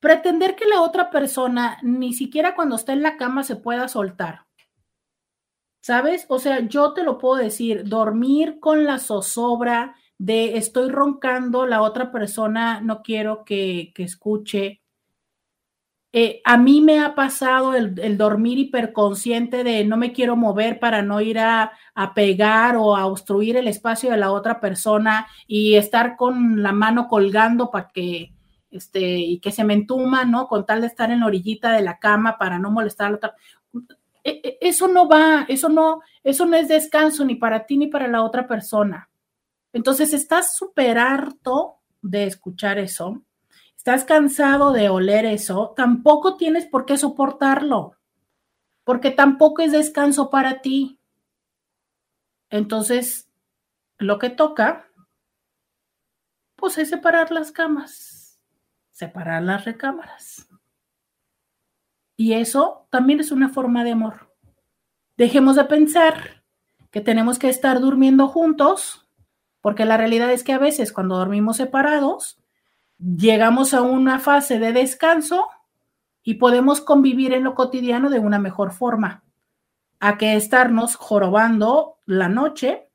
pretender que la otra persona ni siquiera cuando está en la cama se pueda soltar ¿Sabes? O sea, yo te lo puedo decir, dormir con la zozobra de estoy roncando, la otra persona no quiero que, escuche. Eh, a mí me ha pasado el, dormir hiperconsciente de no me quiero mover para no ir a, a, pegar o a obstruir el espacio de la otra persona y estar con la mano colgando para que, este, y que se me entuma, ¿no? Con tal de estar en la orillita de la cama para no molestar a la otra. E, e, eso no va, eso no, eso no es descanso ni para ti ni para la otra persona. Entonces, estás súper harto de escuchar eso, estás cansado de oler eso, tampoco tienes por qué soportarlo, porque tampoco es descanso para ti. Entonces, lo que toca, pues es separar las camas, separar las recámaras. Y eso también es una forma de amor. Dejemos de pensar que tenemos que estar durmiendo juntos, porque la realidad es que a veces cuando dormimos separados, llegamos a una fase de descanso y podemos convivir en lo cotidiano de una mejor forma, a que estarnos jorobando la noche,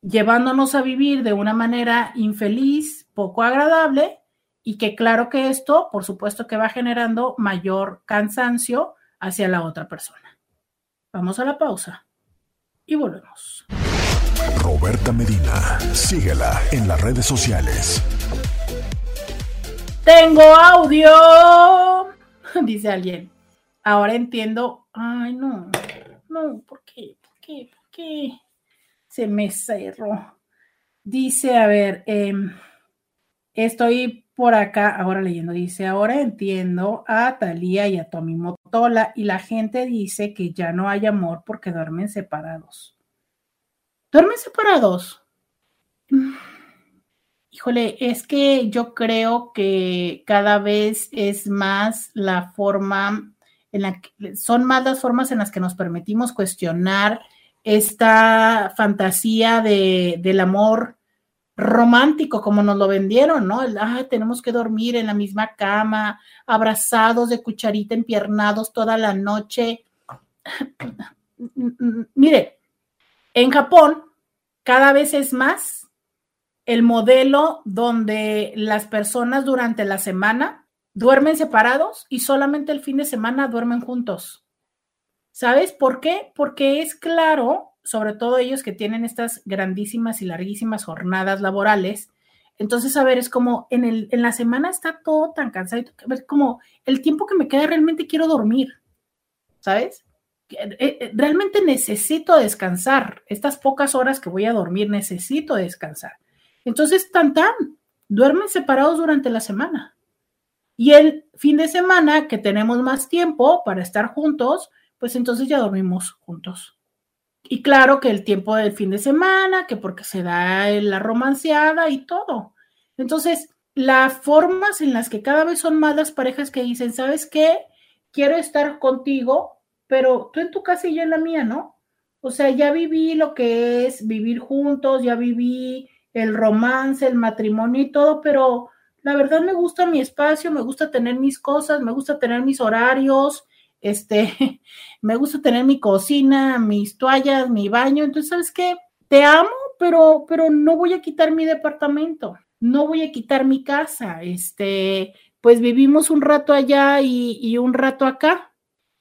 llevándonos a vivir de una manera infeliz, poco agradable, y que claro que esto, por supuesto que va generando mayor cansancio hacia la otra persona. Vamos a la pausa y volvemos. Roberta Medina, síguela en las redes sociales. Tengo audio, dice alguien. Ahora entiendo. Ay, no, no, ¿por qué? ¿Por qué? ¿Por qué? Se me cerró. Dice, a ver, em, estoy por acá, ahora leyendo, dice, ahora entiendo a Talía y a Tommy Motola y la gente dice que ya no hay amor porque duermen separados. ¿Duermen separados? Híjole, es que yo creo que cada vez es más la forma en la que son más las formas en las que nos permitimos cuestionar esta fantasía de, del amor romántico como nos lo vendieron, ¿no? tenemos que dormir en la misma cama, abrazados de cucharita, empiernados toda la noche. Mire, en Japón cada vez es más el modelo donde las personas durante la semana duermen separados y solamente el fin de semana duermen juntos. ¿Sabes por qué? Porque es claro sobre todo ellos que tienen estas grandísimas y larguísimas jornadas laborales. Entonces, a ver, es como en, el, en la semana está todo tan cansado, es como el tiempo que me queda realmente quiero dormir, ¿sabes? Eh, eh, realmente necesito descansar. Estas pocas horas que voy a dormir, necesito descansar. Entonces, tan tan, duermen separados durante la semana. Y el fin de semana, que tenemos más tiempo para estar juntos, pues entonces ya dormimos juntos. Y claro que el tiempo del fin de semana, que porque se da la romanceada y todo. Entonces, las formas en las que cada vez son más las parejas que dicen, ¿sabes qué? Quiero estar contigo, pero tú en tu casa y yo en la mía, ¿no? O sea, ya viví lo que es vivir juntos, ya viví el romance, el matrimonio y todo, pero la verdad me gusta mi espacio, me gusta tener mis cosas, me gusta tener mis horarios, este, me gusta tener mi cocina, mis toallas, mi baño, entonces, ¿sabes qué? Te amo, pero, pero no voy a quitar mi departamento, no voy a quitar mi casa, este, pues vivimos un rato allá y, un rato acá,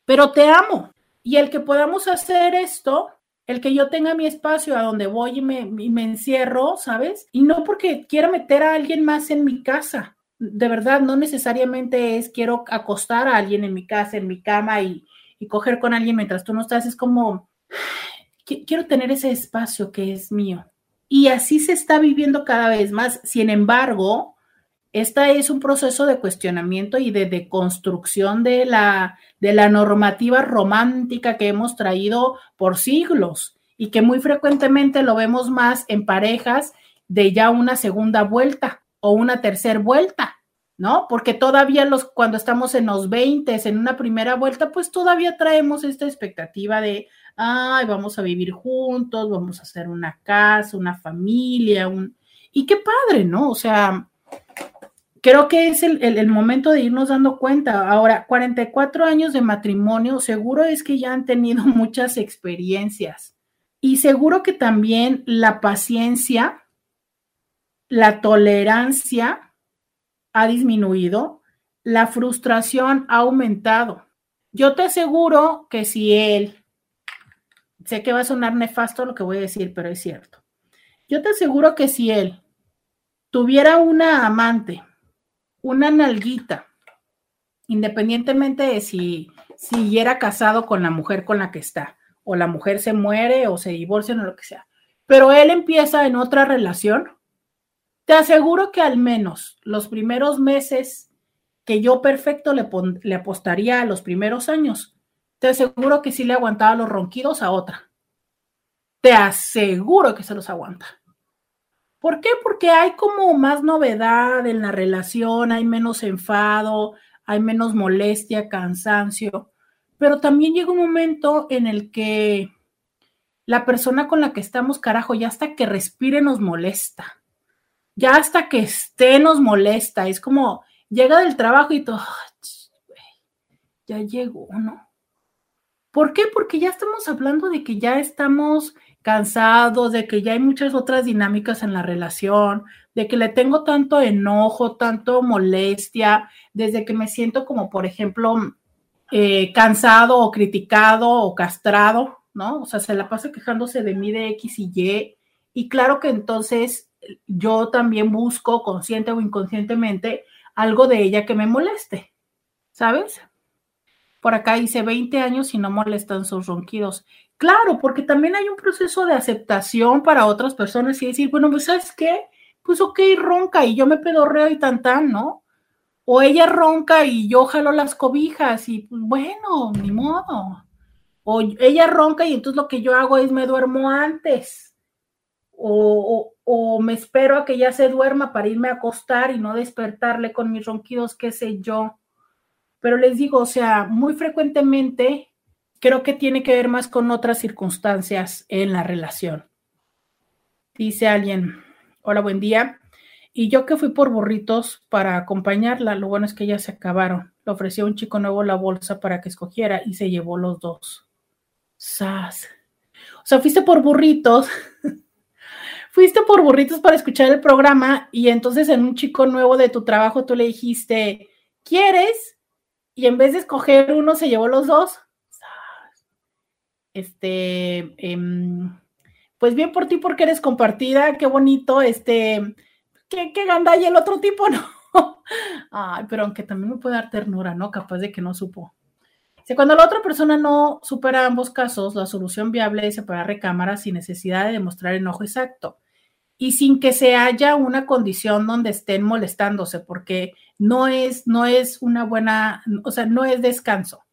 pero te amo. Y el que podamos hacer esto el que yo tenga mi espacio a donde voy y me, y me encierro, ¿sabes? Y no porque quiera meter a alguien más en mi casa. De verdad, no necesariamente es quiero acostar a alguien en mi casa, en mi cama y, y coger con alguien mientras tú no estás. Es como, quiero tener ese espacio que es mío. Y así se está viviendo cada vez más. Sin embargo, este es un proceso de cuestionamiento y de deconstrucción de la, de la normativa romántica que hemos traído por siglos y que muy frecuentemente lo vemos más en parejas de ya una segunda vuelta o una tercera vuelta, ¿no? Porque todavía los, cuando estamos en los 20, en una primera vuelta, pues todavía traemos esta expectativa de, ay, vamos a vivir juntos, vamos a hacer una casa, una familia, un... Y qué padre, ¿no? O sea, creo que es el, momento de irnos dando cuenta. Ahora, 44 años de matrimonio, seguro es que ya han tenido muchas experiencias y seguro que también la paciencia, la tolerancia ha disminuido, la frustración ha aumentado. Yo te aseguro que si él, sé que va a sonar nefasto lo que voy a decir, pero es cierto. Yo te aseguro que si él tuviera una amante, una nalguita, independientemente de si siguiera casado con la mujer con la que está, o la mujer se muere o se divorcia o lo que sea, pero él empieza en otra relación, te aseguro que al menos los primeros meses que yo perfecto le, le apostaría a los primeros años, te aseguro que sí le aguantaba los ronquidos a otra. Te aseguro que se los aguanta. ¿Por qué? Porque hay como más novedad en la relación, hay menos enfado, hay menos molestia, cansancio, pero también llega un momento en el que la persona con la que estamos, carajo, ya hasta que respire nos molesta, ya hasta que esté nos molesta, es como llega del trabajo y todo, ya llegó, ¿no? ¿Por qué? Porque ya estamos hablando de que ya estamos cansados, de que ya hay muchas otras dinámicas en la relación, de que le tengo tanto enojo, tanto molestia, desde que me siento como, por ejemplo, eh, cansado o criticado o castrado, ¿no? O sea, se la pasa quejándose de mí de X y Y. Y claro que entonces yo también busco, consciente o inconscientemente, algo de ella que me moleste, ¿sabes? Por acá dice 20 años y no molestan sus ronquidos. Claro, porque también hay un proceso de aceptación para otras personas y decir, bueno, pues sabes qué, pues ok, ronca y yo me pedorreo y tan tan, ¿no? O ella ronca y yo jalo las cobijas y pues bueno, ni modo. O ella ronca y entonces lo que yo hago es me duermo antes. O, o, me espero a que ya se duerma para irme a acostar y no despertarle con mis ronquidos, qué sé yo. Pero les digo, o sea, muy frecuentemente creo que tiene que ver más con otras circunstancias en la relación. Dice alguien, hola, buen día. Y yo que fui por burritos para acompañarla, lo bueno es que ya se acabaron. Le ofreció a un chico nuevo la bolsa para que escogiera y se llevó los dos. ¡Sas! O sea, fuiste por burritos, fuiste por burritos para escuchar el programa y entonces en un chico nuevo de tu trabajo tú le dijiste, ¿quieres? Y en vez de escoger uno, se llevó los dos. Este, em, pues bien por ti porque eres compartida, qué bonito, este, qué, qué ganda y el otro tipo, ¿no? Ay, pero aunque también me puede dar ternura, ¿no? Capaz de que no supo. Cuando la otra persona no supera ambos casos, la solución viable es separar recámaras sin necesidad de demostrar enojo exacto y sin que se haya una condición donde estén molestándose, porque no es, no es una buena, o sea, no es descanso.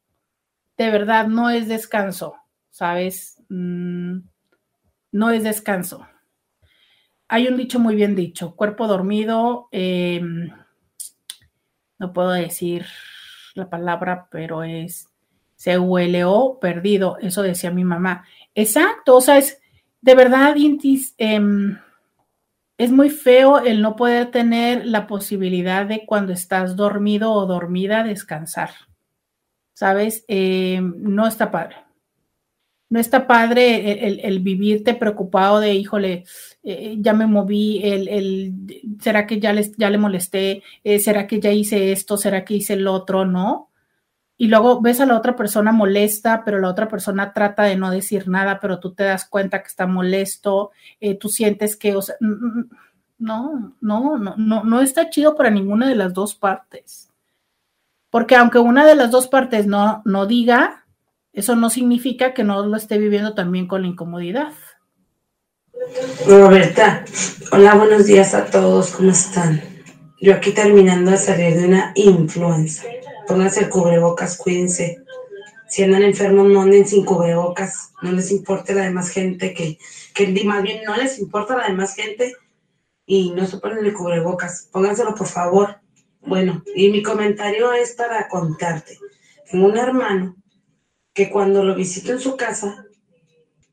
De verdad, no es descanso. ¿sabes? Mm, no es descanso. Hay un dicho muy bien dicho, cuerpo dormido, em, no puedo decir la palabra, pero es se hueleó perdido, eso decía mi mamá. Exacto, o sea, es de verdad, Intis, em, es muy feo el no poder tener la posibilidad de cuando estás dormido o dormida descansar. ¿Sabes? Em, no está padre no está padre el, vivirte preocupado de, híjole, eh, ya me moví, el, ¿será que ya, les, ya le molesté? Eh, ¿Será que ya hice esto? ¿Será que hice el otro? ¿No? Y luego ves a la otra persona molesta, pero la otra persona trata de no decir nada, pero tú te das cuenta que está molesto, eh, tú sientes que, o sea, no, no, no, no, no está chido para ninguna de las dos partes. Porque aunque una de las dos partes no, no diga, eso no significa que no lo esté viviendo también con la incomodidad. Roberta, hola, buenos días a todos, ¿cómo están? Yo aquí terminando de salir de una influenza pónganse el cubrebocas, cuídense. Si andan enfermos, no anden sin cubrebocas, no les importa la demás gente, que, que más bien no les importa la demás gente y no se ponen el cubrebocas. Pónganselo, por favor. Bueno, y mi comentario es para contarte. Tengo un hermano que cuando lo visito en su casa,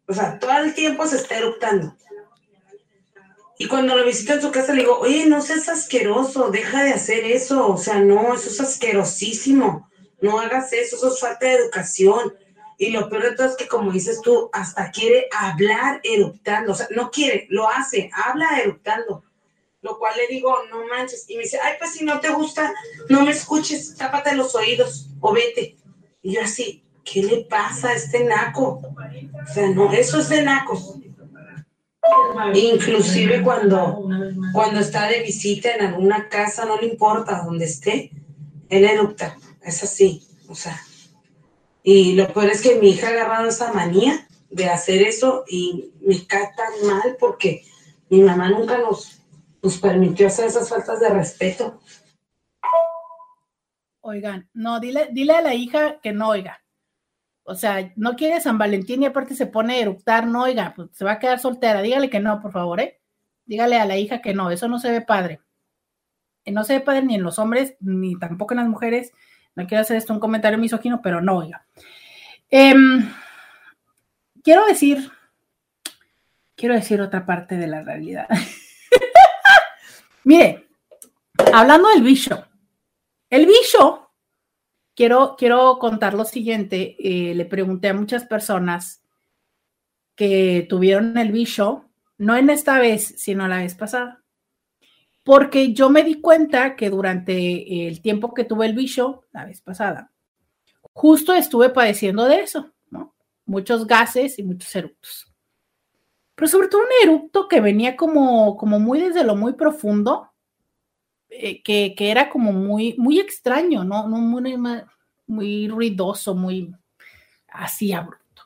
o sea, todo el tiempo se está eructando. Y cuando lo visito en su casa le digo, oye, no seas asqueroso, deja de hacer eso, o sea, no, eso es asquerosísimo, no hagas eso, eso es falta de educación. Y lo peor de todo es que, como dices tú, hasta quiere hablar eructando, o sea, no quiere, lo hace, habla eructando. Lo cual le digo, no manches. Y me dice, ay, pues si no te gusta, no me escuches, tápate los oídos o vete. Y yo así, ¿qué le pasa a este naco? O sea, no, eso es de nacos. Inclusive cuando, cuando está de visita en alguna casa, no le importa dónde esté, él eructa, es así, o sea. Y lo peor es que mi hija ha agarrado esa manía de hacer eso y me cae tan mal porque mi mamá nunca nos, nos permitió hacer esas faltas de respeto. Oigan, no, dile, dile a la hija que no oiga o sea, no quiere San Valentín y aparte se pone a eructar, no, oiga, pues se va a quedar soltera, dígale que no, por favor, ¿eh? Dígale a la hija que no, eso no se ve padre. Y no se ve padre ni en los hombres, ni tampoco en las mujeres. No quiero hacer esto un comentario misógino, pero no, oiga. Em, quiero decir, quiero decir otra parte de la realidad. Mire, hablando del bicho, el bicho Quiero, quiero contar lo siguiente. Eh, le pregunté a muchas personas que tuvieron el bicho, no en esta vez, sino la vez pasada. Porque yo me di cuenta que durante el tiempo que tuve el bicho, la vez pasada, justo estuve padeciendo de eso, ¿no? Muchos gases y muchos eructos. Pero sobre todo un eructo que venía como, como muy desde lo muy profundo, eh, que, era como muy, muy extraño, ¿no? no muy, muy ruidoso, muy así abrupto.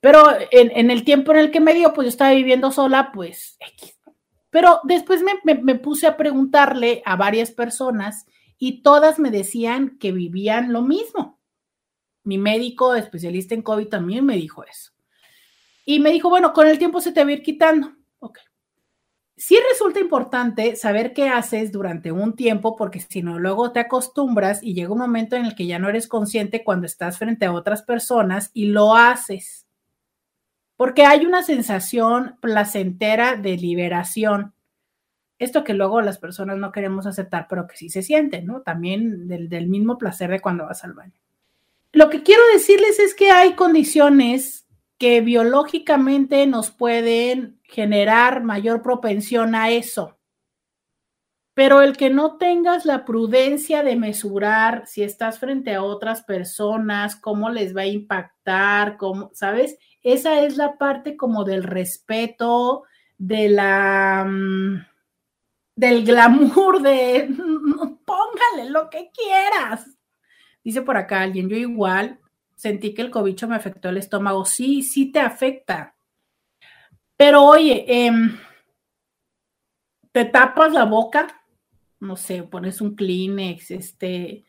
Pero en, el tiempo en el que me dio, pues yo estaba viviendo sola, pues Pero después me, me puse a preguntarle a varias personas y todas me decían que vivían lo mismo. Mi médico especialista en COVID también me dijo eso. Y me dijo, bueno, con el tiempo se te va a ir quitando. Sí resulta importante saber qué haces durante un tiempo, porque si no, luego te acostumbras y llega un momento en el que ya no eres consciente cuando estás frente a otras personas y lo haces. Porque hay una sensación placentera de liberación. Esto que luego las personas no queremos aceptar, pero que sí se siente, ¿no? También del, del mismo placer de cuando vas al baño. Lo que quiero decirles es que hay condiciones que biológicamente nos pueden generar mayor propensión a eso. Pero el que no tengas la prudencia de mesurar si estás frente a otras personas, cómo les va a impactar, ¿sabes? Esa es la parte como del respeto, de la mm, del glamour de póngale lo que quieras. Dice por acá alguien, yo igual sentí que el cobicho me afectó el estómago. Sí, sí te afecta. Pero oye, em, te tapas la boca, no sé, pones un Kleenex, este,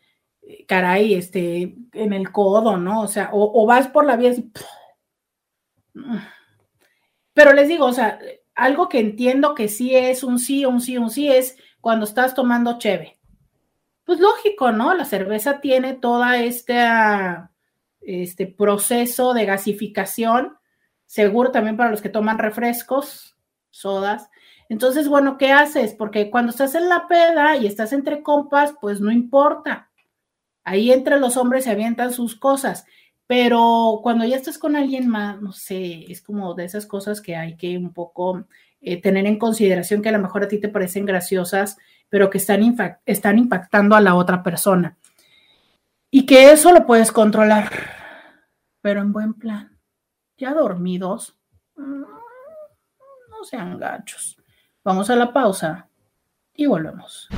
caray, este, en el codo, ¿no? O sea, o, vas por la vía así. Pero les digo, o sea, algo que entiendo que sí es un sí, un sí, un sí es cuando estás tomando cheve. Pues lógico, ¿no? La cerveza tiene toda esta este proceso de gasificación, seguro también para los que toman refrescos, sodas. Entonces, bueno, ¿qué haces? Porque cuando estás en la peda y estás entre compas, pues no importa. Ahí entre los hombres se avientan sus cosas. Pero cuando ya estás con alguien más, no sé, es como de esas cosas que hay que un poco eh, tener en consideración que a lo mejor a ti te parecen graciosas, pero que están, están impactando a la otra persona. Y que eso lo puedes controlar, pero en buen plan. Ya dormidos, mm, no sean gachos. Vamos a la pausa y volvemos.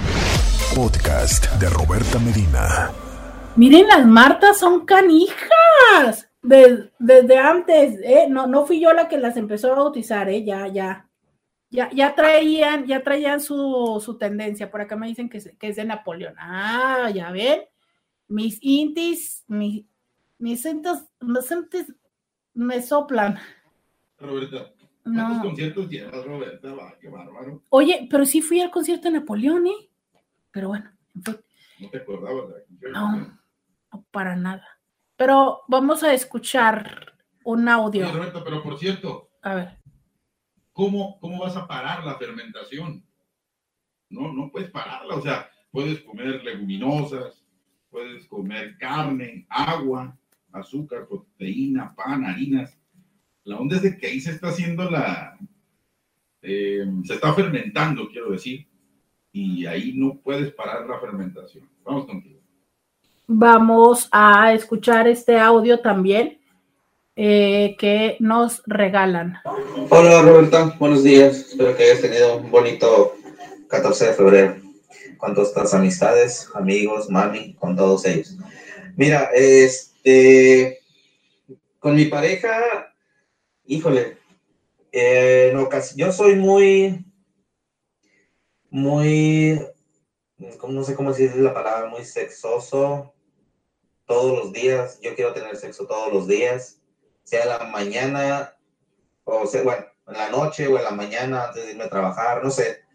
Podcast de Roberta Medina. Miren, las Martas son canijas. desde antes, ¿eh? No, no fui yo la que las empezó a bautizar, ¿eh? Ya, ya. Ya, ya traían, ya traían su, tendencia. Por acá me dicen que, que, es de Napoleón. Ah, ya ven. Mis intis, mis, mis intis, me soplan. Roberta, ¿cuántos conciertos llevas, Roberta? qué bárbaro. Oye, pero sí fui al concierto de Napoleón, ¿eh? Pero bueno, ¿No te acordabas de No, no, para nada. Pero vamos a escuchar un audio. Roberta, pero por cierto. A ver. ¿cómo, ¿cómo vas a parar la fermentación? No, no puedes pararla. O sea, puedes comer leguminosas, puedes comer carne, agua, azúcar, proteína, pan, harinas. La onda es de que ahí se está haciendo la... Eh, se está fermentando, quiero decir, y ahí no puedes parar la fermentación. Vamos contigo. Vamos a escuchar este audio también eh, que nos regalan. Hola Roberta, buenos días. Espero que hayas tenido un bonito 14 de febrero con todas tus amistades, amigos, mami, con todos ellos. Mira, este, con mi pareja, híjole, eh, yo soy muy, muy, no sé cómo decir la palabra, muy sexoso todos los días. Yo quiero tener sexo todos los días, sea en la mañana, o sea, bueno, en la noche o en la mañana antes de irme a trabajar, no sé.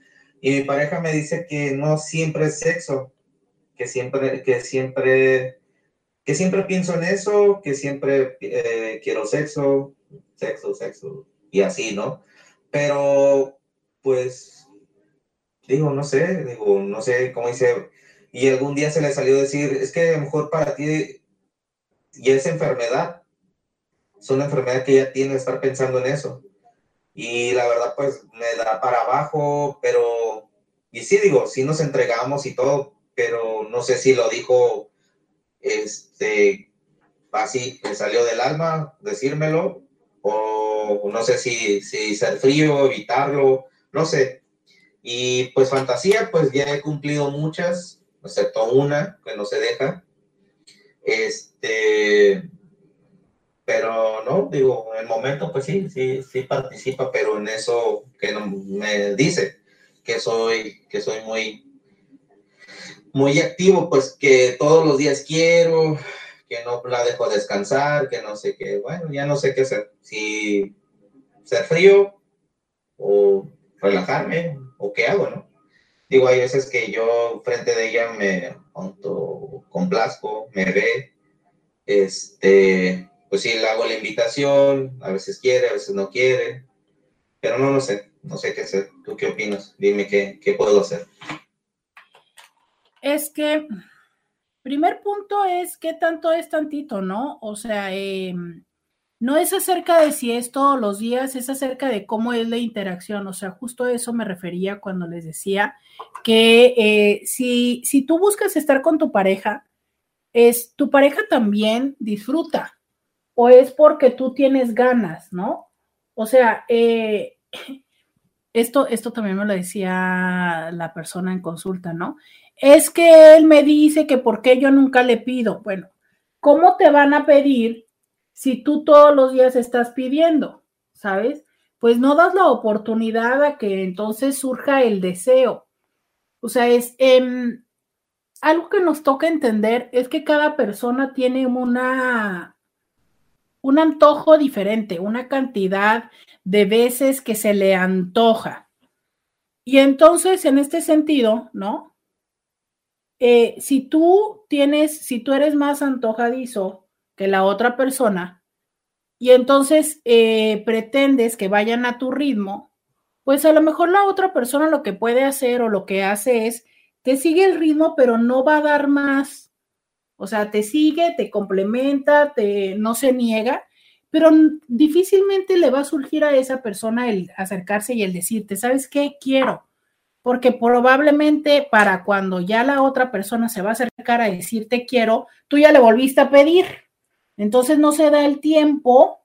Y mi pareja me dice que no siempre es sexo, que siempre, que siempre, que siempre pienso en eso, que siempre eh, quiero sexo, sexo, sexo, y así, ¿no? Pero, pues, digo, no sé, digo, no sé cómo dice, y algún día se le salió decir, es que a lo mejor para ti, y esa enfermedad, es una enfermedad que ella tiene, estar pensando en eso. Y la verdad, pues me da para abajo, pero, y sí digo, sí nos entregamos y todo, pero no sé si lo dijo, este, así, me salió del alma decírmelo, o no sé si, si ser frío, evitarlo, no sé. Y pues fantasía, pues ya he cumplido muchas, excepto una que no se deja. Este, pero no, digo, en el momento pues sí, sí, sí participa, pero en eso que no, me dice que soy, que soy muy, muy activo, pues que todos los días quiero, que no la dejo descansar, que no sé qué, bueno, ya no sé qué hacer, si ser frío o relajarme o qué hago, ¿no? Digo, hay veces que yo frente de ella me complazco, me ve, este, pues sí, le hago la invitación, a veces quiere, a veces no quiere, pero no, no sé, no sé qué hacer. ¿Tú qué opinas? Dime qué, qué puedo hacer. Es que, primer punto es qué tanto es tantito, ¿no? O sea, em, no es acerca de si es todos los días, es acerca de cómo es la interacción. O sea, justo eso me refería cuando les decía que eh, si, si tú buscas estar con tu pareja, es tu pareja también disfruta o es porque tú tienes ganas, ¿no? O sea, eh, esto, esto también me lo decía la persona en consulta, ¿no? Es que él me dice que por qué yo nunca le pido. Bueno, ¿cómo te van a pedir si tú todos los días estás pidiendo? ¿Sabes? Pues no das la oportunidad a que entonces surja el deseo. O sea, es em, algo que nos toca entender es que cada persona tiene una un antojo diferente, una cantidad de veces que se le antoja. Y entonces, en este sentido, ¿no? Eh, si tú tienes, si tú eres más antojadizo que la otra persona, y entonces eh, pretendes que vayan a tu ritmo, pues a lo mejor la otra persona lo que puede hacer o lo que hace es, te sigue el ritmo, pero no va a dar más. O sea, te sigue, te complementa, te, no se niega, pero difícilmente le va a surgir a esa persona el acercarse y el decirte, ¿sabes qué? Quiero. porque probablemente para cuando ya la otra persona se va a acercar a decir te quiero, tú ya le volviste a pedir. Entonces no se da el tiempo,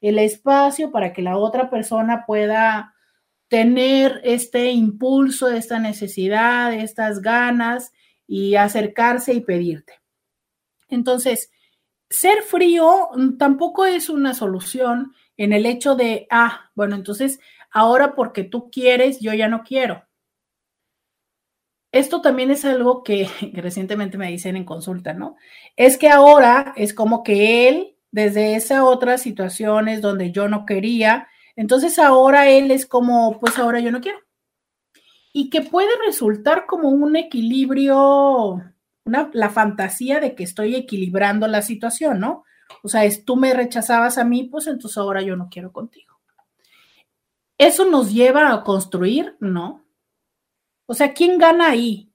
el espacio para que la otra persona pueda tener este impulso, esta necesidad, estas ganas y acercarse y pedirte. Entonces, ser frío tampoco es una solución en el hecho de, ah, bueno, entonces ahora porque tú quieres, yo ya no quiero. Esto también es algo que, recientemente me dicen en consulta, ¿no? Es que ahora es como que él, desde esas otras situaciones donde yo no quería, entonces ahora él es como, pues ahora yo no quiero. Y que puede resultar como un equilibrio, la fantasía de que estoy equilibrando la situación, ¿no? O sea, es tú me rechazabas a mí, pues entonces ahora yo no quiero contigo. ¿Eso nos lleva a construir? No. O sea, ¿quién gana ahí?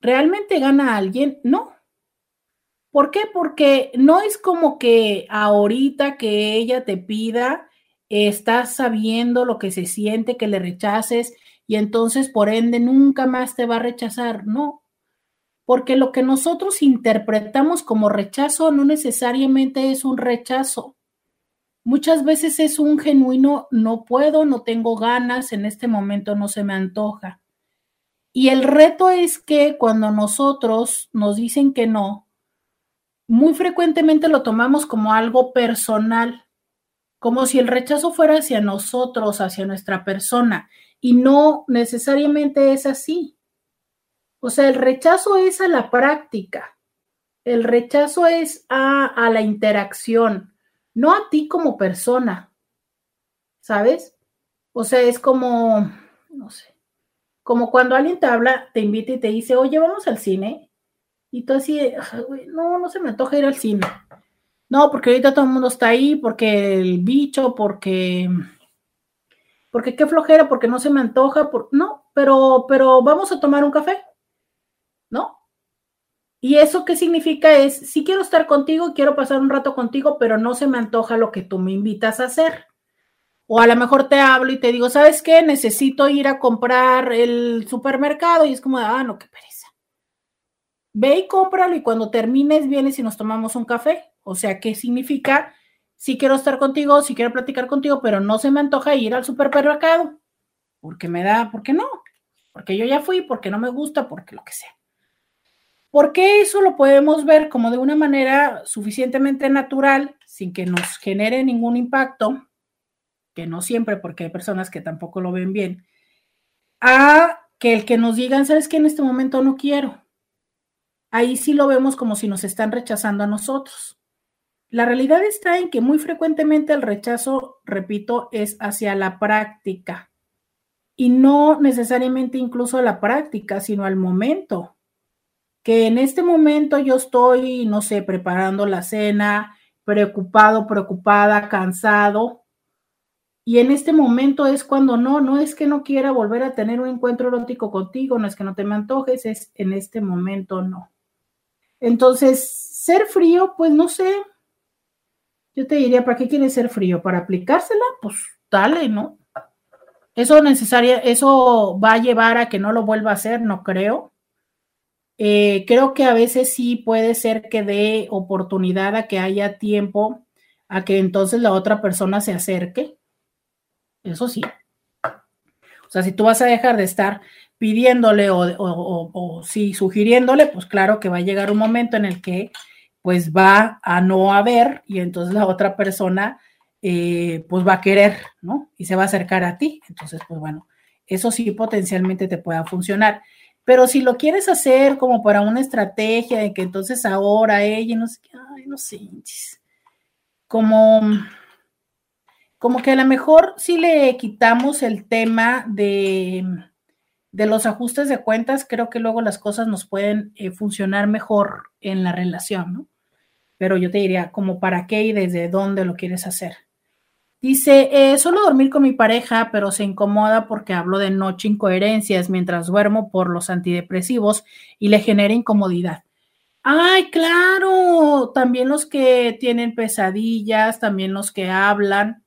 ¿Realmente gana alguien? No. ¿Por qué? Porque no es como que ahorita que ella te pida estás sabiendo lo que se siente que le rechaces y entonces por ende nunca más te va a rechazar. No, porque lo que nosotros interpretamos como rechazo no necesariamente es un rechazo. Muchas veces es un genuino no puedo, no tengo ganas, en este momento no se me antoja. Y el reto es que cuando nosotros nos dicen que no, muy frecuentemente lo tomamos como algo personal como si el rechazo fuera hacia nosotros, hacia nuestra persona, y no necesariamente es así. O sea, el rechazo es a la práctica, el rechazo es a, a la interacción, no a ti como persona, ¿sabes? O sea, es como, no sé, como cuando alguien te habla, te invita y te dice, oye, vamos al cine, y tú así, no, no se me antoja ir al cine. No, porque ahorita todo el mundo está ahí, porque el bicho, porque, porque qué flojera, porque no se me antoja, por, no, pero, pero vamos a tomar un café, ¿no? Y eso qué significa es, sí quiero estar contigo, quiero pasar un rato contigo, pero no se me antoja lo que tú me invitas a hacer. O a lo mejor te hablo y te digo, ¿sabes qué? Necesito ir a comprar el supermercado y es como, ah, no, qué pereza. Ve y cómpralo y cuando termines vienes y nos tomamos un café. O sea, ¿qué significa? Sí quiero estar contigo, sí quiero platicar contigo, pero no se me antoja ir al supermercado. Porque me da, ¿por qué no? Porque yo ya fui, porque no me gusta, porque lo que sea. Porque eso lo podemos ver como de una manera suficientemente natural, sin que nos genere ningún impacto, que no siempre, porque hay personas que tampoco lo ven bien, a que el que nos digan, ¿sabes qué? En este momento no quiero. Ahí sí lo vemos como si nos están rechazando a nosotros. La realidad está en que muy frecuentemente el rechazo, repito, es hacia la práctica y no necesariamente incluso a la práctica, sino al momento. Que en este momento yo estoy, no sé, preparando la cena, preocupado, preocupada, cansado. Y en este momento es cuando no, no es que no quiera volver a tener un encuentro erótico contigo, no es que no te me antojes, es en este momento no. Entonces, ser frío, pues no sé, yo te diría, ¿para qué quieres ser frío? ¿Para aplicársela? Pues dale, ¿no? Eso necesaria, eso va a llevar a que no lo vuelva a hacer, no creo. Eh, creo que a veces sí puede ser que dé oportunidad a que haya tiempo a que entonces la otra persona se acerque. Eso sí. O sea, si tú vas a dejar de estar pidiéndole o, o, o, sí sugiriéndole, pues claro que va a llegar un momento en el que pues va a no haber y entonces la otra persona eh, pues va a querer, ¿no? Y se va a acercar a ti. Entonces, pues bueno, eso sí potencialmente te pueda funcionar. Pero si lo quieres hacer como para una estrategia de que entonces ahora ella, no sé, ay, no sé, como, que a lo mejor si le quitamos el tema de, de los ajustes de cuentas, creo que luego las cosas nos pueden eh, funcionar mejor en la relación, ¿no? pero yo te diría como para qué y desde dónde lo quieres hacer. Dice, eh, solo dormir con mi pareja, pero se incomoda porque hablo de noche incoherencias mientras duermo por los antidepresivos y le genera incomodidad. Ay, claro, también los que tienen pesadillas, también los que hablan.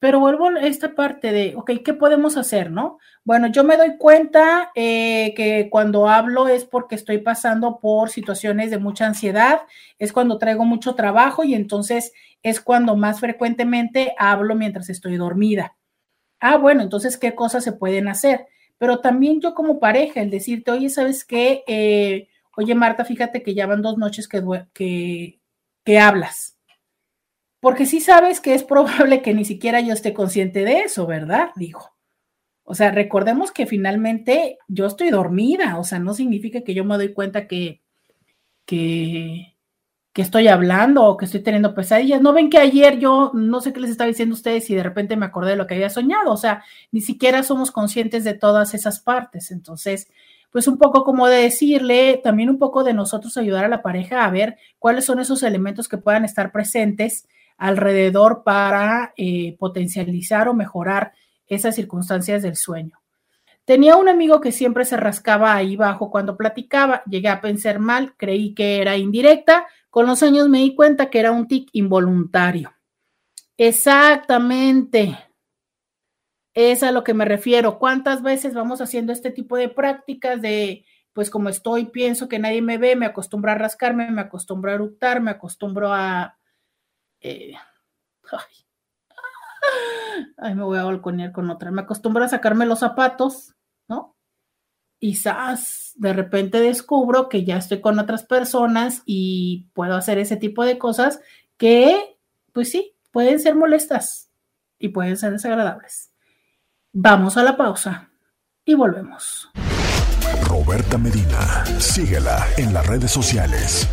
Pero vuelvo a esta parte de, ok, ¿qué podemos hacer, no? Bueno, yo me doy cuenta eh, que cuando hablo es porque estoy pasando por situaciones de mucha ansiedad, es cuando traigo mucho trabajo y entonces es cuando más frecuentemente hablo mientras estoy dormida. Ah, bueno, entonces, ¿qué cosas se pueden hacer? Pero también yo como pareja, el decirte, oye, ¿sabes qué? Eh, oye, Marta, fíjate que ya van dos noches que, que, que hablas porque sí sabes que es probable que ni siquiera yo esté consciente de eso, ¿verdad? Dijo. O sea, recordemos que finalmente yo estoy dormida, o sea, no significa que yo me doy cuenta que, que, que estoy hablando o que estoy teniendo pesadillas. No ven que ayer yo no sé qué les estaba diciendo a ustedes y de repente me acordé de lo que había soñado, o sea, ni siquiera somos conscientes de todas esas partes. Entonces, pues un poco como de decirle, también un poco de nosotros ayudar a la pareja a ver cuáles son esos elementos que puedan estar presentes alrededor para eh, potencializar o mejorar esas circunstancias del sueño. Tenía un amigo que siempre se rascaba ahí bajo cuando platicaba. Llegué a pensar mal, creí que era indirecta. Con los años me di cuenta que era un tic involuntario. Exactamente. Es a lo que me refiero. ¿Cuántas veces vamos haciendo este tipo de prácticas de, pues como estoy, pienso que nadie me ve, me acostumbro a rascarme, me acostumbro a eructar, me acostumbro a eh, ay, me voy a balconear con otra. Me acostumbro a sacarme los zapatos. Y de repente descubro que ya estoy con otras personas y puedo hacer ese tipo de cosas que, pues sí, pueden ser molestas y pueden ser desagradables. Vamos a la pausa y volvemos. Roberta Medina, síguela en las redes sociales